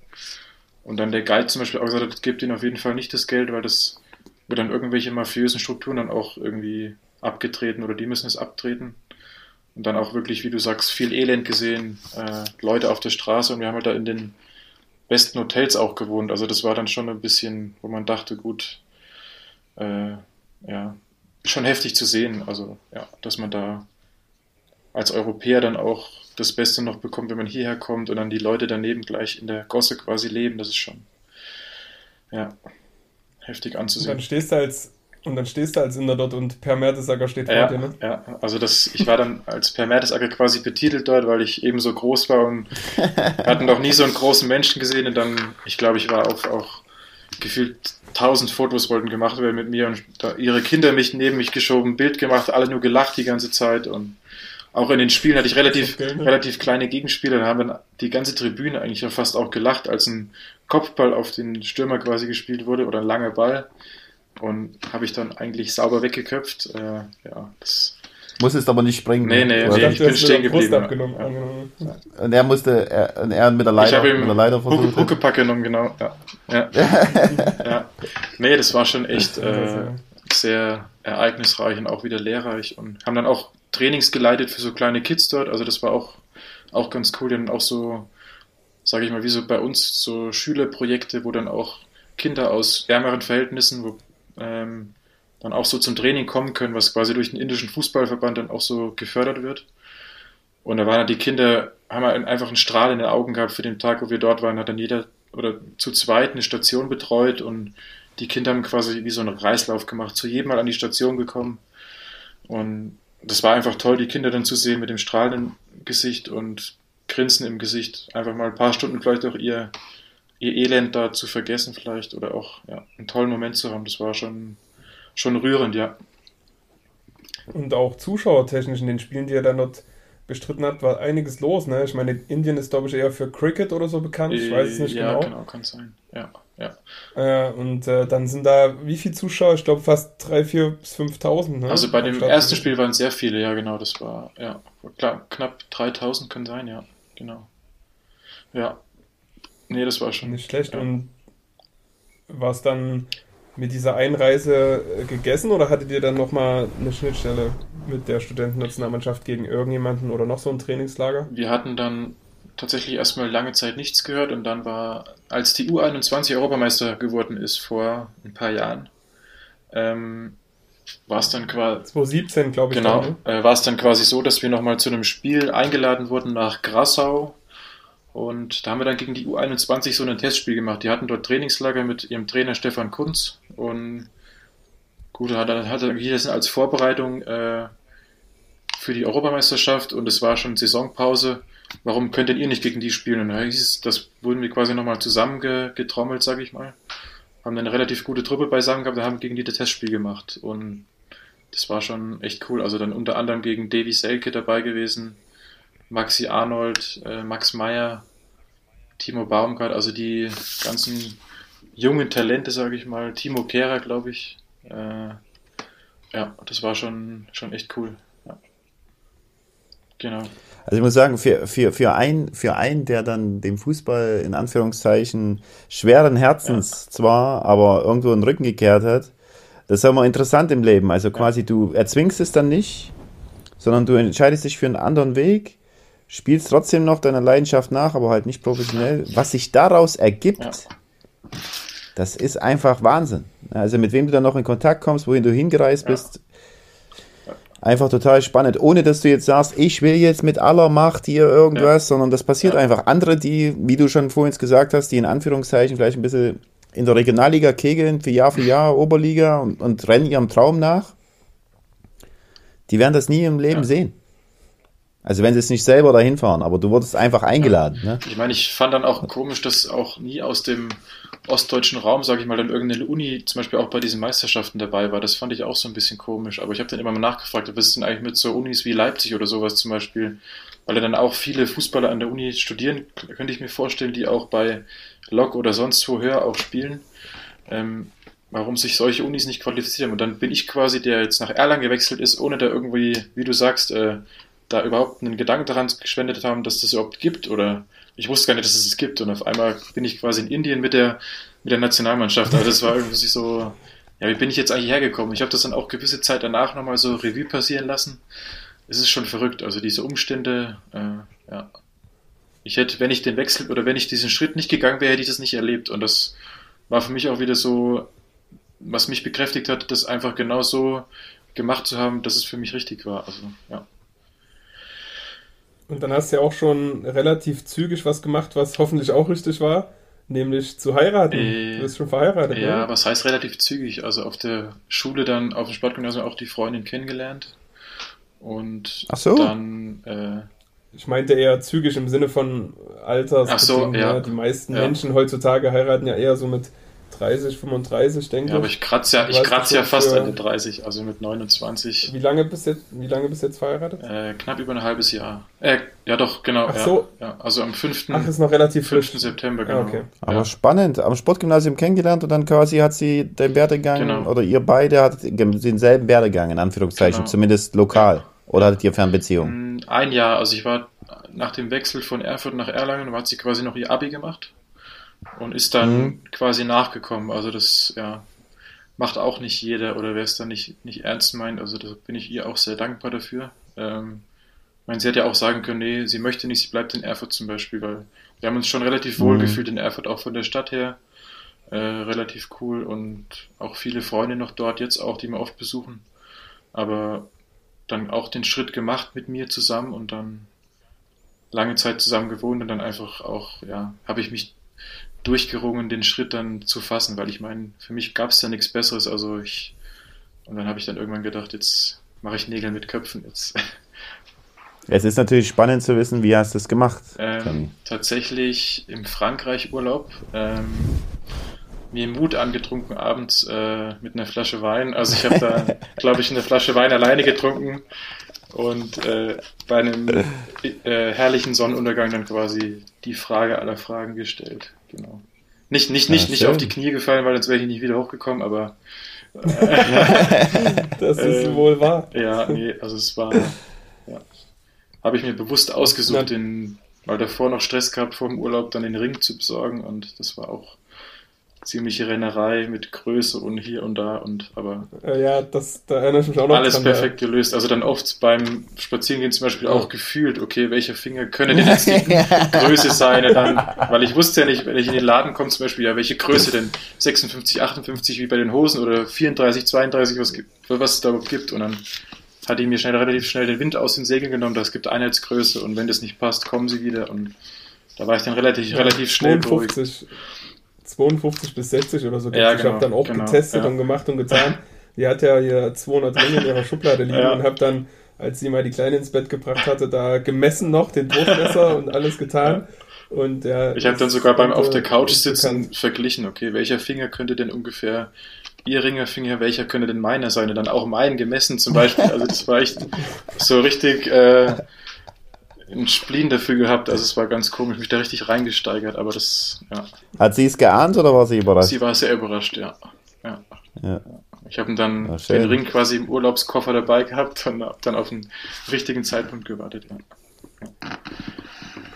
Und dann der Guide zum Beispiel auch gesagt hat, gebt ihnen auf jeden Fall nicht das Geld, weil das wird dann irgendwelche mafiösen Strukturen dann auch irgendwie abgetreten oder die müssen es abtreten. Und dann auch wirklich, wie du sagst, viel Elend gesehen, äh, Leute auf der Straße und wir haben halt da in den besten Hotels auch gewohnt. Also das war dann schon ein bisschen, wo man dachte, gut, äh, ja, schon heftig zu sehen. Also ja, dass man da als Europäer dann auch das Beste noch bekommt, wenn man hierher kommt und dann die Leute daneben gleich in der Gosse quasi leben. Das ist schon, ja, heftig anzusehen. Und dann stehst du als und dann stehst du als Inder dort und Per Mertesacker steht ja, vor dir, ne? Ja, also das, ich war dann als Per Mertesacker quasi betitelt dort, weil ich eben so groß war und wir hatten noch nie so einen großen Menschen gesehen und dann, ich glaube, ich war auf auch gefühlt tausend Fotos wollten gemacht werden mit mir und da ihre Kinder mich neben mich geschoben, Bild gemacht, alle nur gelacht die ganze Zeit und auch in den Spielen hatte ich relativ, okay, ne? relativ kleine Gegenspieler, da haben wir die ganze Tribüne eigentlich ja fast auch gelacht, als ein Kopfball auf den Stürmer quasi gespielt wurde oder ein langer Ball und habe ich dann eigentlich sauber weggeköpft. Äh, ja, das Musstest aber nicht springen. Nee, nee, nee ich bin stehen geblieben. Ja. Und er musste, er, und er mit der Leiter, ich habe mit der Leiter versucht. Huckepack genommen, genau. Ja. Ja. ja. Nee, das war schon echt äh, sehr ereignisreich und auch wieder lehrreich und haben dann auch Trainings geleitet für so kleine Kids dort. Also das war auch, auch ganz cool. Haben auch so, sage ich mal, wie so bei uns so Schülerprojekte, wo dann auch Kinder aus ärmeren Verhältnissen, wo ähm, dann auch so zum Training kommen können, was quasi durch den indischen Fußballverband dann auch so gefördert wird. Und da waren dann die Kinder, haben einfach einen Strahl in den Augen gehabt für den Tag, wo wir dort waren, hat dann jeder oder zu zweit eine Station betreut und die Kinder haben quasi wie so einen Reislauf gemacht, zu jedem Mal an die Station gekommen. Und das war einfach toll, die Kinder dann zu sehen mit dem strahlenden Gesicht und Grinsen im Gesicht. Einfach mal ein paar Stunden vielleicht auch ihr ihr Elend da zu vergessen vielleicht oder auch ja, einen tollen Moment zu haben. Das war schon, schon rührend, ja. Und auch zuschauertechnisch in den Spielen, die er dann dort bestritten hat, war einiges los. Ne? Ich meine, Indien ist, glaube ich, eher für Cricket oder so bekannt. Ich weiß es nicht ja, genau. Ja, genau, kann sein. Ja, ja. Äh, und äh, dann sind da wie viele Zuschauer? Ich glaube fast 3.000, 4.000 bis 5.000. Ne? Also bei dem ersten Spiel waren sehr viele, ja, genau. Das war, ja, klar, knapp 3.000 können sein, ja, genau. Ja, Nee, das war schon. Nicht schlecht. Ja. Und war es dann mit dieser Einreise äh, gegessen oder hattet ihr dann nochmal eine Schnittstelle mit der Studentennationalmannschaft gegen irgendjemanden oder noch so ein Trainingslager? Wir hatten dann tatsächlich erstmal lange Zeit nichts gehört und dann war, als die U21 Europameister geworden ist vor ein paar Jahren, ähm, war es dann quasi. 2017, glaube ich. Genau, ne? äh, war es dann quasi so, dass wir nochmal zu einem Spiel eingeladen wurden nach Grassau und da haben wir dann gegen die U21 so ein Testspiel gemacht. Die hatten dort Trainingslager mit ihrem Trainer Stefan Kunz. Und gut, da hat er das als Vorbereitung äh, für die Europameisterschaft und es war schon Saisonpause. Warum könnt ihr nicht gegen die spielen? Und da hieß es, das wurden wir quasi nochmal zusammengetrommelt, sage ich mal. Haben dann eine relativ gute Truppe beisammen gehabt und haben gegen die das Testspiel gemacht. Und das war schon echt cool. Also dann unter anderem gegen Davy Selke dabei gewesen, Maxi Arnold, äh, Max Meyer, Timo Baumgart, also die ganzen jungen Talente, sage ich mal. Timo Kehrer, glaube ich. Äh, ja, das war schon, schon echt cool. Ja. Genau. Also ich muss sagen, für, für, für, ein, für einen, der dann dem Fußball in Anführungszeichen schweren Herzens ja. zwar, aber irgendwo den Rücken gekehrt hat, das ist immer interessant im Leben. Also quasi ja. du erzwingst es dann nicht, sondern du entscheidest dich für einen anderen Weg spielst trotzdem noch deiner Leidenschaft nach, aber halt nicht professionell. Was sich daraus ergibt, ja. das ist einfach Wahnsinn. Also mit wem du dann noch in Kontakt kommst, wohin du hingereist ja. bist, einfach total spannend. Ohne dass du jetzt sagst, ich will jetzt mit aller Macht hier irgendwas, ja. sondern das passiert einfach. Andere, die, wie du schon vorhin gesagt hast, die in Anführungszeichen vielleicht ein bisschen in der Regionalliga kegeln, für Jahr für Jahr Oberliga und, und rennen ihrem Traum nach, die werden das nie im Leben sehen. Also wenn sie es nicht selber dahin fahren, aber du wurdest einfach eingeladen. Ja. Ne? Ich meine, ich fand dann auch komisch, dass auch nie aus dem ostdeutschen Raum, sage ich mal, dann irgendeine Uni zum Beispiel auch bei diesen Meisterschaften dabei war. Das fand ich auch so ein bisschen komisch. Aber ich habe dann immer mal nachgefragt, was ist denn eigentlich mit so Unis wie Leipzig oder sowas zum Beispiel? Weil dann auch viele Fußballer an der Uni studieren, könnte ich mir vorstellen, die auch bei Lok oder sonst wo höher auch spielen. Ähm, warum sich solche Unis nicht qualifizieren. Und dann bin ich quasi, der jetzt nach Erlangen gewechselt ist, ohne da irgendwie, wie du sagst, äh, da überhaupt einen Gedanken daran geschwendet haben, dass das überhaupt gibt oder ich wusste gar nicht, dass es es gibt und auf einmal bin ich quasi in Indien mit der, mit der Nationalmannschaft. Also das war irgendwie so, ja, wie bin ich jetzt eigentlich hergekommen? Ich habe das dann auch gewisse Zeit danach nochmal so Revue passieren lassen. Es ist schon verrückt, also diese Umstände, äh, ja. Ich hätte, wenn ich den Wechsel oder wenn ich diesen Schritt nicht gegangen wäre, hätte ich das nicht erlebt und das war für mich auch wieder so, was mich bekräftigt hat, das einfach genau so gemacht zu haben, dass es für mich richtig war. Also, ja. Und dann hast du ja auch schon relativ zügig was gemacht, was hoffentlich auch richtig war, nämlich zu heiraten. Äh, du bist schon verheiratet, Ja, ne? was heißt relativ zügig? Also auf der Schule dann, auf dem Sportgymnasium auch die Freundin kennengelernt. Und Ach so. dann, äh, Ich meinte eher zügig im Sinne von Alters. Ach so, ja. Die meisten Ja. Menschen heutzutage heiraten ja eher so mit 30, 35, denke ja, aber ich. ich kratze ja, ich kratze ja fast für- an den 30, also mit 29, Wie lange bist jetzt, wie lange bist jetzt verheiratet? äh, knapp über ein halbes Jahr. Äh, ja doch, genau. Ach ja, so. Ja, also am 5. Ach, ist noch relativ 5. frisch. September, Ah, genau. okay. Aber ja. spannend, am Sportgymnasium kennengelernt und dann quasi hat sie den Werdegang, Genau. oder ihr beide hattet denselben Werdegang, in Anführungszeichen, Genau. zumindest lokal. Oder hattet ihr Fernbeziehung? Mm, Ein Jahr, also ich war nach dem Wechsel von Erfurt nach Erlangen, hat sie quasi noch ihr Abi gemacht und ist dann Mhm. quasi nachgekommen. Also das, ja, macht auch nicht jeder oder wer es dann nicht, nicht ernst meint. Also da bin ich ihr auch sehr dankbar dafür. Ähm, ich meine, sie hätte ja auch sagen können, nee, sie möchte nicht, sie bleibt in Erfurt zum Beispiel, weil wir haben uns schon relativ wohl Mhm. gefühlt in Erfurt, auch von der Stadt her. Äh, relativ cool und auch viele Freunde noch dort jetzt auch, die wir oft besuchen. Aber dann auch den Schritt gemacht mit mir zusammen und dann lange Zeit zusammen gewohnt und dann einfach auch, ja, habe ich mich durchgerungen, den Schritt dann zu fassen, weil ich meine, für mich gab es ja nichts Besseres, also ich, und dann habe ich dann irgendwann gedacht, jetzt mache ich Nägel mit Köpfen, jetzt Es ist natürlich spannend zu wissen, wie hast du es gemacht, ähm, tatsächlich im Frankreich Urlaub, ähm, mir Mut angetrunken abends äh, mit einer Flasche Wein. Also ich habe da, glaube ich, eine Flasche Wein alleine getrunken und äh, bei einem äh, herrlichen Sonnenuntergang dann quasi die Frage aller Fragen gestellt. Genau. Nicht, nicht, nicht, Ja, nicht schön. auf die Knie gefallen, weil sonst wäre ich nicht wieder hochgekommen, aber Das ist Ähm, wohl wahr. ja, nee, also es war, ja, habe ich mir bewusst ausgesucht, Na- den, weil davor noch Stress gehabt vor dem Urlaub, dann den Ring zu besorgen und das war auch ziemliche Rennerei mit Größe und hier und da und aber Äh, ja, das, da erinnere ich mich auch noch alles dran. perfekt gelöst. Also dann oft beim Spazierengehen zum Beispiel auch gefühlt, okay, welcher Finger könnte denn jetzt die Größe sein? Dann, weil ich wusste ja nicht, wenn ich in den Laden komme zum Beispiel, ja, welche Größe denn? 56, 58 wie bei den Hosen oder 34, 32, was, gibt, was es da überhaupt gibt. Und dann hatte ich mir schnell relativ schnell den Wind aus den Segeln genommen, das gibt Einheitsgröße und wenn das nicht passt, kommen sie wieder und da war ich dann relativ, Ja, relativ schnell beruhigt. 52, 52 bis 60 oder so. Ja, ich genau, habe dann auch genau, getestet ja. und gemacht und getan. Die hat ja hier 200 Ringe in ihrer Schublade liegen Ja. und habe dann, als sie mal die Kleine ins Bett gebracht hatte, da gemessen noch, den Durchmesser und alles getan. Und ja, Ich habe dann sogar beim auf der Couch sitzen bekannt. verglichen, okay, welcher Finger könnte denn ungefähr ihr Ringerfinger, welcher könnte denn meiner sein? Und dann auch meinen gemessen zum Beispiel. Also das war echt so richtig äh, ein Spleen dafür gehabt. Also es war ganz komisch, mich da richtig reingesteigert, aber das, ja, Hat sie es geahnt oder war sie überrascht? sie war sehr überrascht, ja. ja. Ja. Ich habe dann Ja, schön. den Ring quasi im Urlaubskoffer dabei gehabt und habe dann auf den richtigen Zeitpunkt gewartet. Ja.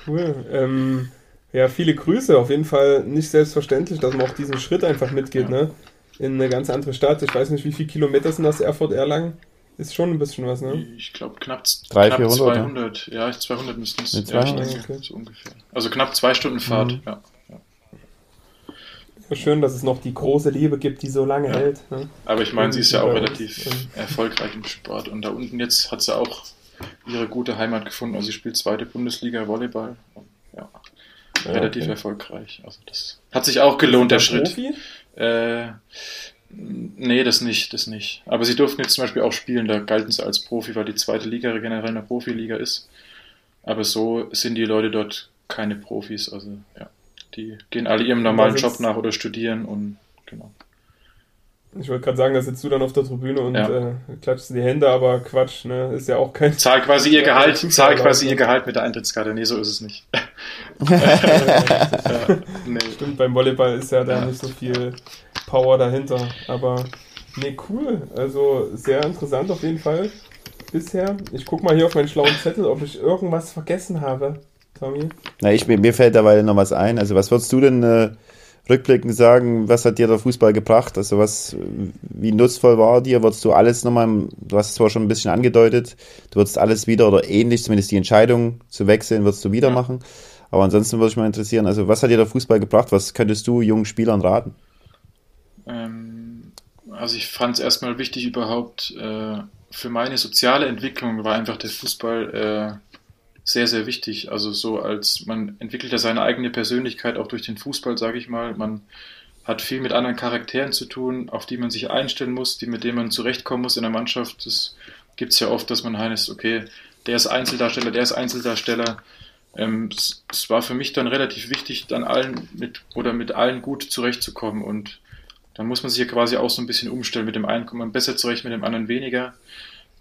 Cool. Ähm, ja, viele Grüße. Auf jeden Fall nicht selbstverständlich, dass man auch diesen Schritt einfach mitgeht, ne? In eine ganz andere Stadt. Ich weiß nicht, wie viele Kilometer sind das Erfurt-Erlangen? Ist schon ein bisschen was, ne? Ich glaube knapp, Drei, knapp 400, 200. Ja, 200 müssten es. Ja, ich 200, denke, okay. so ungefähr. Also knapp zwei Stunden Fahrt. Mhm. Ja. Ja, Schön, dass es noch die große Liebe gibt, die so lange Ja. hält. Ne? Aber ich meine, sie ist ja auch uns, relativ ähm. erfolgreich im Sport. Und da unten jetzt hat sie auch ihre gute Heimat gefunden. Also sie spielt zweite Bundesliga Volleyball. Ja, Ja, relativ okay. erfolgreich. Also das hat sich auch gelohnt, der Schritt. Profi? Äh, nee, das nicht, das nicht. Aber sie durften jetzt zum Beispiel auch spielen, da galten sie als Profi, weil die zweite Liga generell eine Profiliga ist. Aber so sind die Leute dort keine Profis, also ja. Die gehen alle ihrem normalen Job nach oder studieren und genau. Ich wollte gerade sagen, da sitzt du dann auf der Tribüne und Ja. äh, klatschst in die Hände, aber Quatsch, ne? Ist ja auch kein. Zahl quasi ihr Gehalt, zahl quasi ihr Gehalt mit der Eintrittskarte. Nee, so ist es nicht. ja, nee. Stimmt, beim Volleyball ist ja da Ja. nicht so viel Power dahinter. Aber nee, cool. Also sehr interessant auf jeden Fall bisher. Ich guck mal hier auf meinen schlauen Zettel, ob ich irgendwas vergessen habe, Tommy. Na, ich, mir mir fällt dabei noch was ein. Also, was würdest du denn äh, rückblickend sagen? Was hat dir der Fußball gebracht? Also, was, wie nutzvoll war dir? Würdest du alles nochmal, du hast es zwar schon ein bisschen angedeutet, du würdest alles wieder oder ähnlich, zumindest die Entscheidung zu wechseln, würdest du wieder Ja. machen. Aber ansonsten würde mich mal interessieren, also, was hat dir der Fußball gebracht? Was könntest du jungen Spielern raten? Ähm, also ich fand es erstmal wichtig überhaupt, äh, für meine soziale Entwicklung war einfach der Fußball äh, sehr, sehr wichtig. Also so als man entwickelt ja seine eigene Persönlichkeit auch durch den Fußball, sage ich mal. Man hat viel mit anderen Charakteren zu tun, auf die man sich einstellen muss, die mit denen man zurechtkommen muss in der Mannschaft. Das gibt es ja oft, dass man heißt, okay, der ist Einzeldarsteller, der ist Einzeldarsteller. Ähm, es, es, war für mich dann relativ wichtig, dann allen mit oder mit allen gut zurechtzukommen und dann muss man sich ja quasi auch so ein bisschen umstellen. Mit dem einen kommt man besser zurecht, mit dem anderen weniger.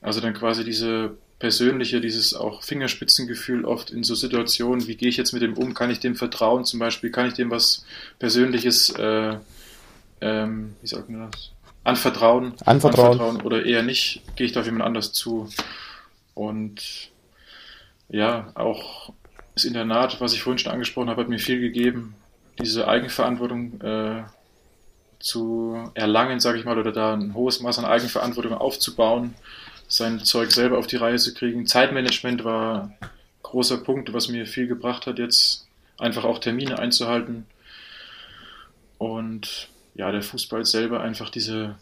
Also dann quasi diese persönliche, dieses auch Fingerspitzengefühl oft in so Situationen, wie gehe ich jetzt mit dem um, kann ich dem vertrauen zum Beispiel, kann ich dem was Persönliches, äh, ähm, wie sagt man das, anvertrauen, anvertrauen, anvertrauen oder eher nicht, gehe ich da auf jemand anders zu. Und ja, auch das Internat, was ich vorhin schon angesprochen habe, hat mir viel gegeben, diese Eigenverantwortung äh, zu erlangen, sage ich mal, oder da ein hohes Maß an Eigenverantwortung aufzubauen sein Zeug selber auf die Reihe zu kriegen. Zeitmanagement war ein großer Punkt, was mir viel gebracht hat, jetzt einfach auch Termine einzuhalten. Und ja, der Fußball selber einfach diese,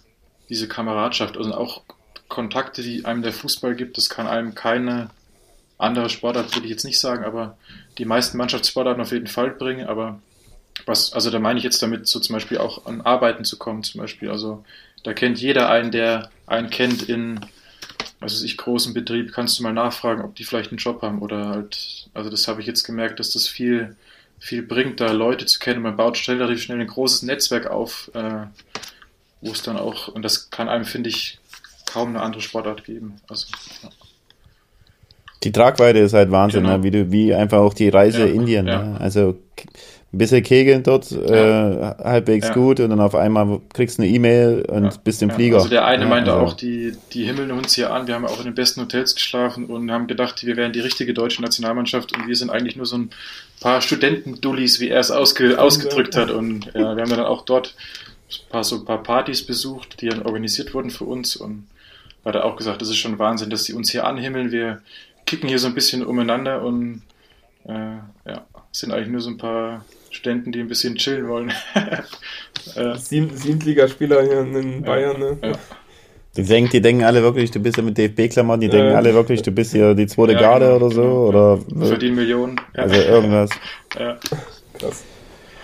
diese Kameradschaft, also auch Kontakte, die einem der Fußball gibt, das kann einem keine andere Sportart, würde ich jetzt nicht sagen, aber die meisten Mannschaftssportarten auf jeden Fall bringen, aber was, also da meine ich jetzt damit, so zum Beispiel auch an Arbeiten zu kommen, zum Beispiel, also da kennt jeder einen, der einen kennt in also ich, großen Betrieb, kannst du mal nachfragen, ob die vielleicht einen Job haben oder halt, also das habe ich jetzt gemerkt, dass das viel, viel bringt, da Leute zu kennen. Man baut schnell, relativ schnell ein großes Netzwerk auf, äh, wo es dann auch, und das kann einem, finde ich, kaum eine andere Sportart geben. Also, ja. Die Tragweite ist halt Wahnsinn, genau. ne? wie du, wie einfach auch die Reise ja, Indien. Ja. Ne? Also ein bisschen kegeln dort, ja. äh, halbwegs ja. gut und dann auf einmal kriegst du eine E-Mail und ja. bist im Flieger. Also der eine meinte also. auch, die, die himmeln uns hier an, wir haben auch in den besten Hotels geschlafen und haben gedacht, wir wären die richtige deutsche Nationalmannschaft und wir sind eigentlich nur so ein paar Studentendullis, wie er es ausge, ausgedrückt hat und ja, wir haben dann auch dort ein paar, so ein paar Partys besucht, die dann organisiert wurden für uns und hat er auch gesagt, das ist schon Wahnsinn, dass die uns hier anhimmeln, wir kicken hier so ein bisschen umeinander und äh, ja, sind eigentlich nur so ein paar Ständen, die ein bisschen chillen wollen. äh, Sieben, Siebtligaspieler hier in Bayern, ne? Ja. Die denken, die denken alle wirklich, du bist ja mit DFB-Klammern, die denken äh, alle wirklich, du bist hier die zweite ja, Garde genau, oder so. Genau, oder, ja. Verdienen Millionen. Ja. Also irgendwas. Ja. Krass.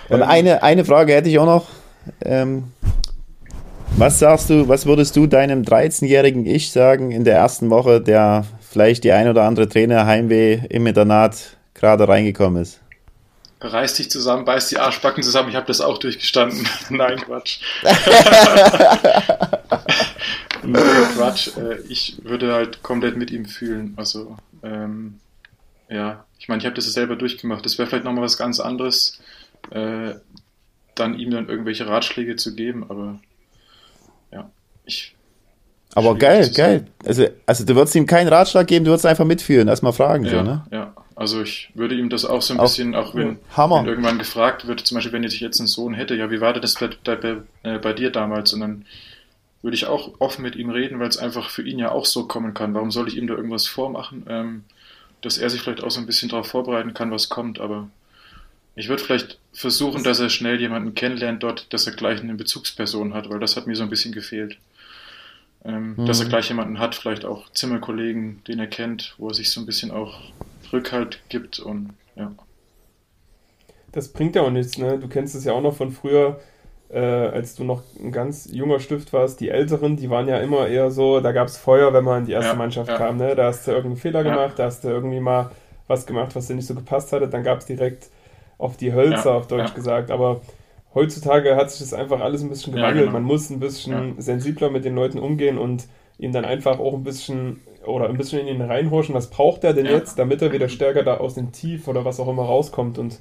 Und eine, eine Frage hätte ich auch noch. Ähm, was sagst du, was würdest du deinem 13-jährigen Ich sagen in der ersten Woche, der vielleicht die ein oder andere Trainer Heimweh im Internat gerade reingekommen ist? Reiß dich zusammen, beiß die Arschbacken zusammen, ich habe das auch durchgestanden. Nein, Quatsch. Nein, Quatsch. Äh, ich würde halt komplett mit ihm fühlen. Also, ähm, ja, ich meine, ich habe das ja selber durchgemacht. Das wäre vielleicht nochmal was ganz anderes, äh, dann ihm dann irgendwelche Ratschläge zu geben, aber ja, ich. Aber geil, geil. Also, also du würdest ihm keinen Ratschlag geben, du würdest einfach mitführen, erstmal fragen, ja, so, ne? Ja, also ich würde ihm das auch so ein auch, bisschen, auch wenn, wenn, irgendwann gefragt wird, zum Beispiel wenn ich jetzt einen Sohn hätte, ja, wie war das bei, bei, äh, bei dir damals? Und dann würde ich auch offen mit ihm reden, weil es einfach für ihn ja auch so kommen kann. Warum soll ich ihm da irgendwas vormachen? Ähm, dass er sich vielleicht auch so ein bisschen darauf vorbereiten kann, was kommt, aber ich würde vielleicht versuchen, dass er schnell jemanden kennenlernt dort, dass er gleich eine Bezugsperson hat, weil das hat mir so ein bisschen gefehlt. Ähm, mhm. Dass er mhm. gleich jemanden hat, vielleicht auch Zimmerkollegen, den er kennt, wo er sich so ein bisschen auch Rückhalt gibt und ja. Das bringt ja auch nichts, ne? Du kennst es ja auch noch von früher, äh, als du noch ein ganz junger Stift warst. Die Älteren, die waren ja immer eher so, da gab es Feuer, wenn man in die erste ja, Mannschaft ja. kam, ne? Da hast du irgendeinen Fehler gemacht, da hast du irgendwie mal was gemacht, was dir nicht so gepasst hatte, dann gab es direkt auf die Hölzer, auf Deutsch gesagt. Aber heutzutage hat sich das einfach alles ein bisschen gewandelt. Genau. Man muss ein bisschen sensibler mit den Leuten umgehen und ihm dann einfach auch ein bisschen oder ein bisschen in ihn reinhorchen, was braucht er denn ja. jetzt, damit er wieder stärker da aus dem Tief oder was auch immer rauskommt. Und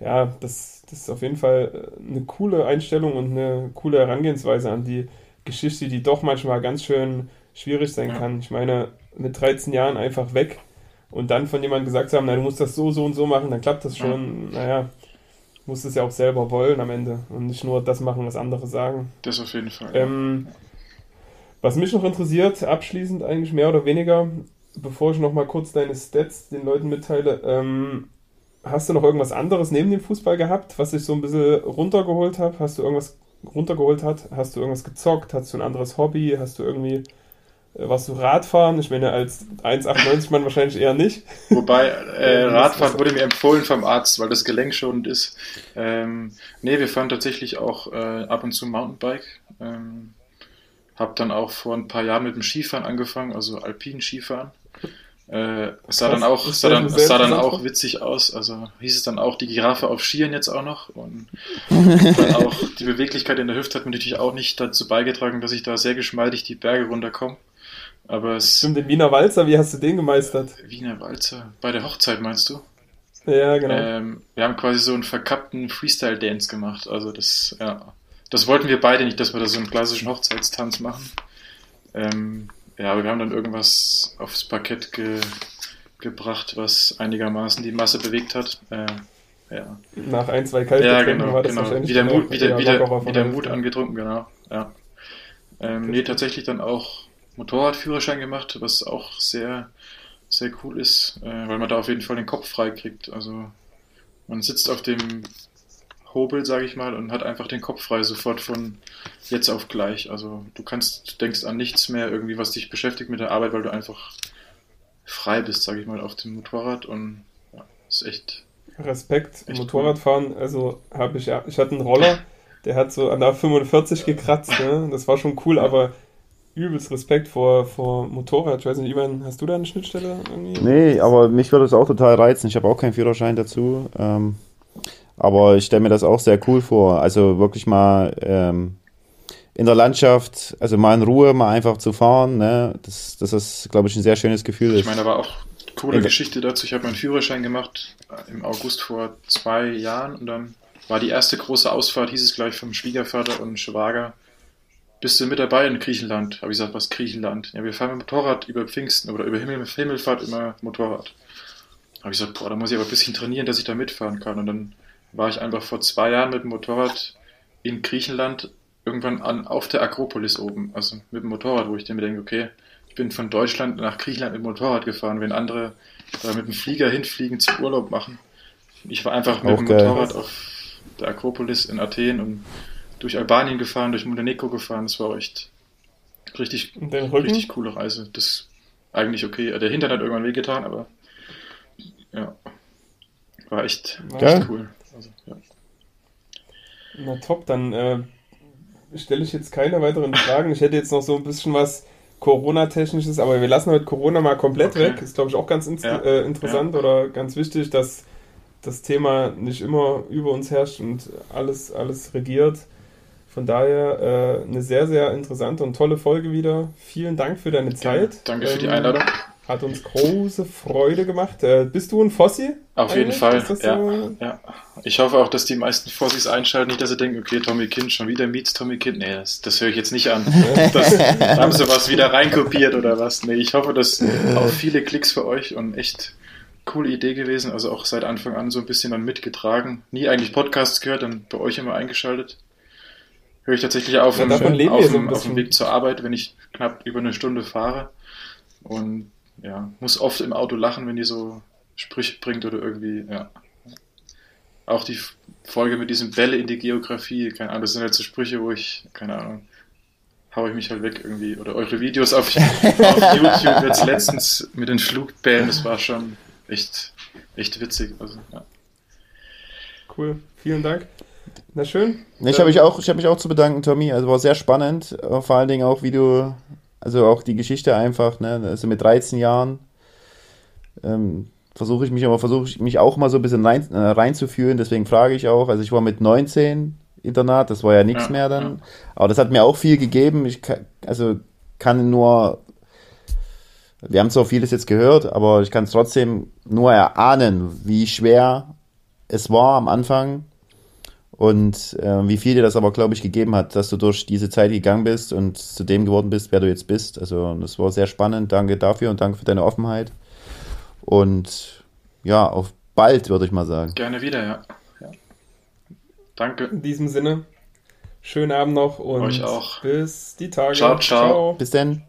ja, das, das ist auf jeden Fall äh, eine coole Einstellung und eine coole Herangehensweise an die Geschichte, die doch manchmal ganz schön schwierig sein ja. kann. Ich meine, mit 13 Jahren einfach weg und dann von jemandem gesagt zu haben, na, du musst das so, so und so machen, dann klappt das schon. Ja. Naja, musst es ja auch selber wollen am Ende und nicht nur das machen, was andere sagen. Das auf jeden Fall. Ähm, was mich noch interessiert, abschließend eigentlich mehr oder weniger, bevor ich noch mal kurz deine Stats den Leuten mitteile, ähm, hast du noch irgendwas anderes neben dem Fußball gehabt, was dich so ein bisschen runtergeholt hat? Hast du irgendwas runtergeholt hat? Hast du irgendwas gezockt? Hast du ein anderes Hobby? Hast du irgendwie Äh, warst du Radfahren? Ich meine, als 1,98 Mann wahrscheinlich eher nicht. Wobei, äh, Radfahren wurde mir empfohlen vom Arzt, weil das gelenkschonend ist. Ähm, nee, wir fahren tatsächlich auch äh, ab und zu Mountainbike. Ähm, hab dann auch vor ein paar Jahren mit dem Skifahren angefangen, also alpinen Skifahren. Äh, es sah dann auch, sah dann, sah dann auch witzig aus. Also hieß es dann auch die Giraffe auf Skiern jetzt auch noch. Und dann auch die Beweglichkeit in der Hüfte hat mir natürlich auch nicht dazu beigetragen, dass ich da sehr geschmeidig die Berge runterkomme. Aber es. Stimmt, den Wiener Walzer, wie hast du den gemeistert? Wiener Walzer. Bei der Hochzeit meinst du? Ja, genau. Ähm, wir haben quasi so einen verkappten Freestyle-Dance gemacht. Also das, ja. Das wollten wir beide nicht, dass wir da so einen klassischen Hochzeitstanz machen. Ähm, ja, aber wir haben dann irgendwas aufs Parkett ge gebracht, was einigermaßen die Masse bewegt hat. Äh, ja. Nach ein, zwei kalten Ja, genau, war das genau. Wahrscheinlich wieder Mut, wieder, wieder, wieder Mut angetrunken, genau. Ja. Ähm, nee, tatsächlich dann auch Motorradführerschein gemacht, was auch sehr, sehr cool ist, äh, weil man da auf jeden Fall den Kopf frei kriegt. Also man sitzt auf dem Hobel, sage ich mal, und hat einfach den Kopf frei sofort von jetzt auf gleich. Also du kannst, du denkst an nichts mehr irgendwie, was dich beschäftigt mit der Arbeit, weil du einfach frei bist, sage ich mal, auf dem Motorrad und ja, ist echt. Respekt, echt Motorradfahren, cool. also habe ich ja, ich hatte einen Roller, der hat so an der 45 gekratzt, ne? das war schon cool, aber übelst Respekt vor, vor Motorrad. Ich weiß nicht, Ivan, hast du da eine Schnittstelle irgendwie? Nee, aber mich würde es auch total reizen. Ich habe auch keinen Führerschein dazu. Ähm, aber ich stelle mir das auch sehr cool vor. Also wirklich mal ähm, in der Landschaft, also mal in Ruhe, mal einfach zu fahren. Ne? Das, das ist, glaube ich, ein sehr schönes Gefühl. Ich meine, aber auch coole in Geschichte dazu. Ich habe meinen Führerschein gemacht im August vor zwei Jahren und dann war die erste große Ausfahrt, hieß es gleich vom Schwiegervater und Schwager. Bist du mit dabei in Griechenland? Habe ich gesagt, was Griechenland? Ja, wir fahren mit Motorrad über Pfingsten oder über Himmel, Himmelfahrt immer Motorrad. Habe ich gesagt, boah, da muss ich aber ein bisschen trainieren, dass ich da mitfahren kann. Und dann war ich einfach vor zwei Jahren mit dem Motorrad in Griechenland irgendwann an, auf der Akropolis oben, also mit dem Motorrad, wo ich dann mir denke, okay, ich bin von Deutschland nach Griechenland mit dem Motorrad gefahren, wenn andere da mit dem Flieger hinfliegen zum Urlaub machen. Ich war einfach mit Auch dem geil. Motorrad auf der Akropolis in Athen und durch Albanien gefahren, durch Montenegro gefahren. Das war echt richtig, richtig coole Reise. Das eigentlich okay. Der Hintern hat irgendwann wehgetan, aber ja, war echt, echt cool. Na top, dann äh, stelle ich jetzt keine weiteren Fragen. Ich hätte jetzt noch so ein bisschen was Corona-technisches, aber wir lassen heute Corona mal komplett okay. weg. Ist, glaube ich, auch ganz in ja. äh, interessant ja. oder ganz wichtig, dass das Thema nicht immer über uns herrscht und alles, alles regiert. Von daher äh, eine sehr, sehr interessante und tolle Folge wieder. Vielen Dank für deine Zeit. Danke für die ähm, Einladung. Hat uns große Freude gemacht. Äh, bist du ein Fossi? Auf jeden Fall. Ja, so? ja. Ich hoffe auch, dass die meisten Fossis einschalten, nicht, dass sie denken, okay, Tommy Kind, schon wieder meets Tommy Kind. Nee, das, das höre ich jetzt nicht an. Das, da haben sie was wieder reinkopiert oder was. Nee, ich hoffe, dass auch viele Klicks für euch und echt coole Idee gewesen. Also auch seit Anfang an so ein bisschen dann mitgetragen. Nie eigentlich Podcasts gehört, dann bei euch immer eingeschaltet. Höre ich tatsächlich auf, ja, im, auf, so auf dem Weg zur Arbeit, wenn ich knapp über eine Stunde fahre. Und ja, muss oft im Auto lachen, wenn die so Sprüche bringt oder irgendwie, ja. Auch die Folge mit diesem Bälle in die Geografie, keine Ahnung, das sind halt so Sprüche, wo ich, keine Ahnung, hau ich mich halt weg irgendwie. Oder eure Videos auf, auf YouTube jetzt letztens mit den Flugbällen, das war schon echt, echt witzig. Also, ja. Cool, vielen Dank. Na schön. Ich habe mich, auch, hab mich auch zu bedanken, Tommy. Also war sehr spannend. Vor allen Dingen auch, wie du also auch die Geschichte einfach, ne? Also mit 13 Jahren ähm, versuche ich mich aber versuche ich mich auch mal so ein bisschen rein, äh, reinzuführen. Deswegen frage ich auch. Also ich war mit 19 Internat, das war ja nichts ja, mehr dann. Ja. Aber das hat mir auch viel gegeben. Ich kann, also kann nur, wir haben zwar vieles jetzt gehört, aber ich kann es trotzdem nur erahnen, wie schwer es war am Anfang und äh, wie viel dir das aber, glaube ich, gegeben hat, dass du durch diese Zeit gegangen bist und zu dem geworden bist, wer du jetzt bist. Also das war sehr spannend. Danke dafür und danke für deine Offenheit. Und ja, auf bald, würde ich mal sagen. Gerne wieder, ja. ja. Danke. In diesem Sinne, schönen Abend noch und Euch auch. bis die Tage. Ciao, ciao. ciao. Bis dann.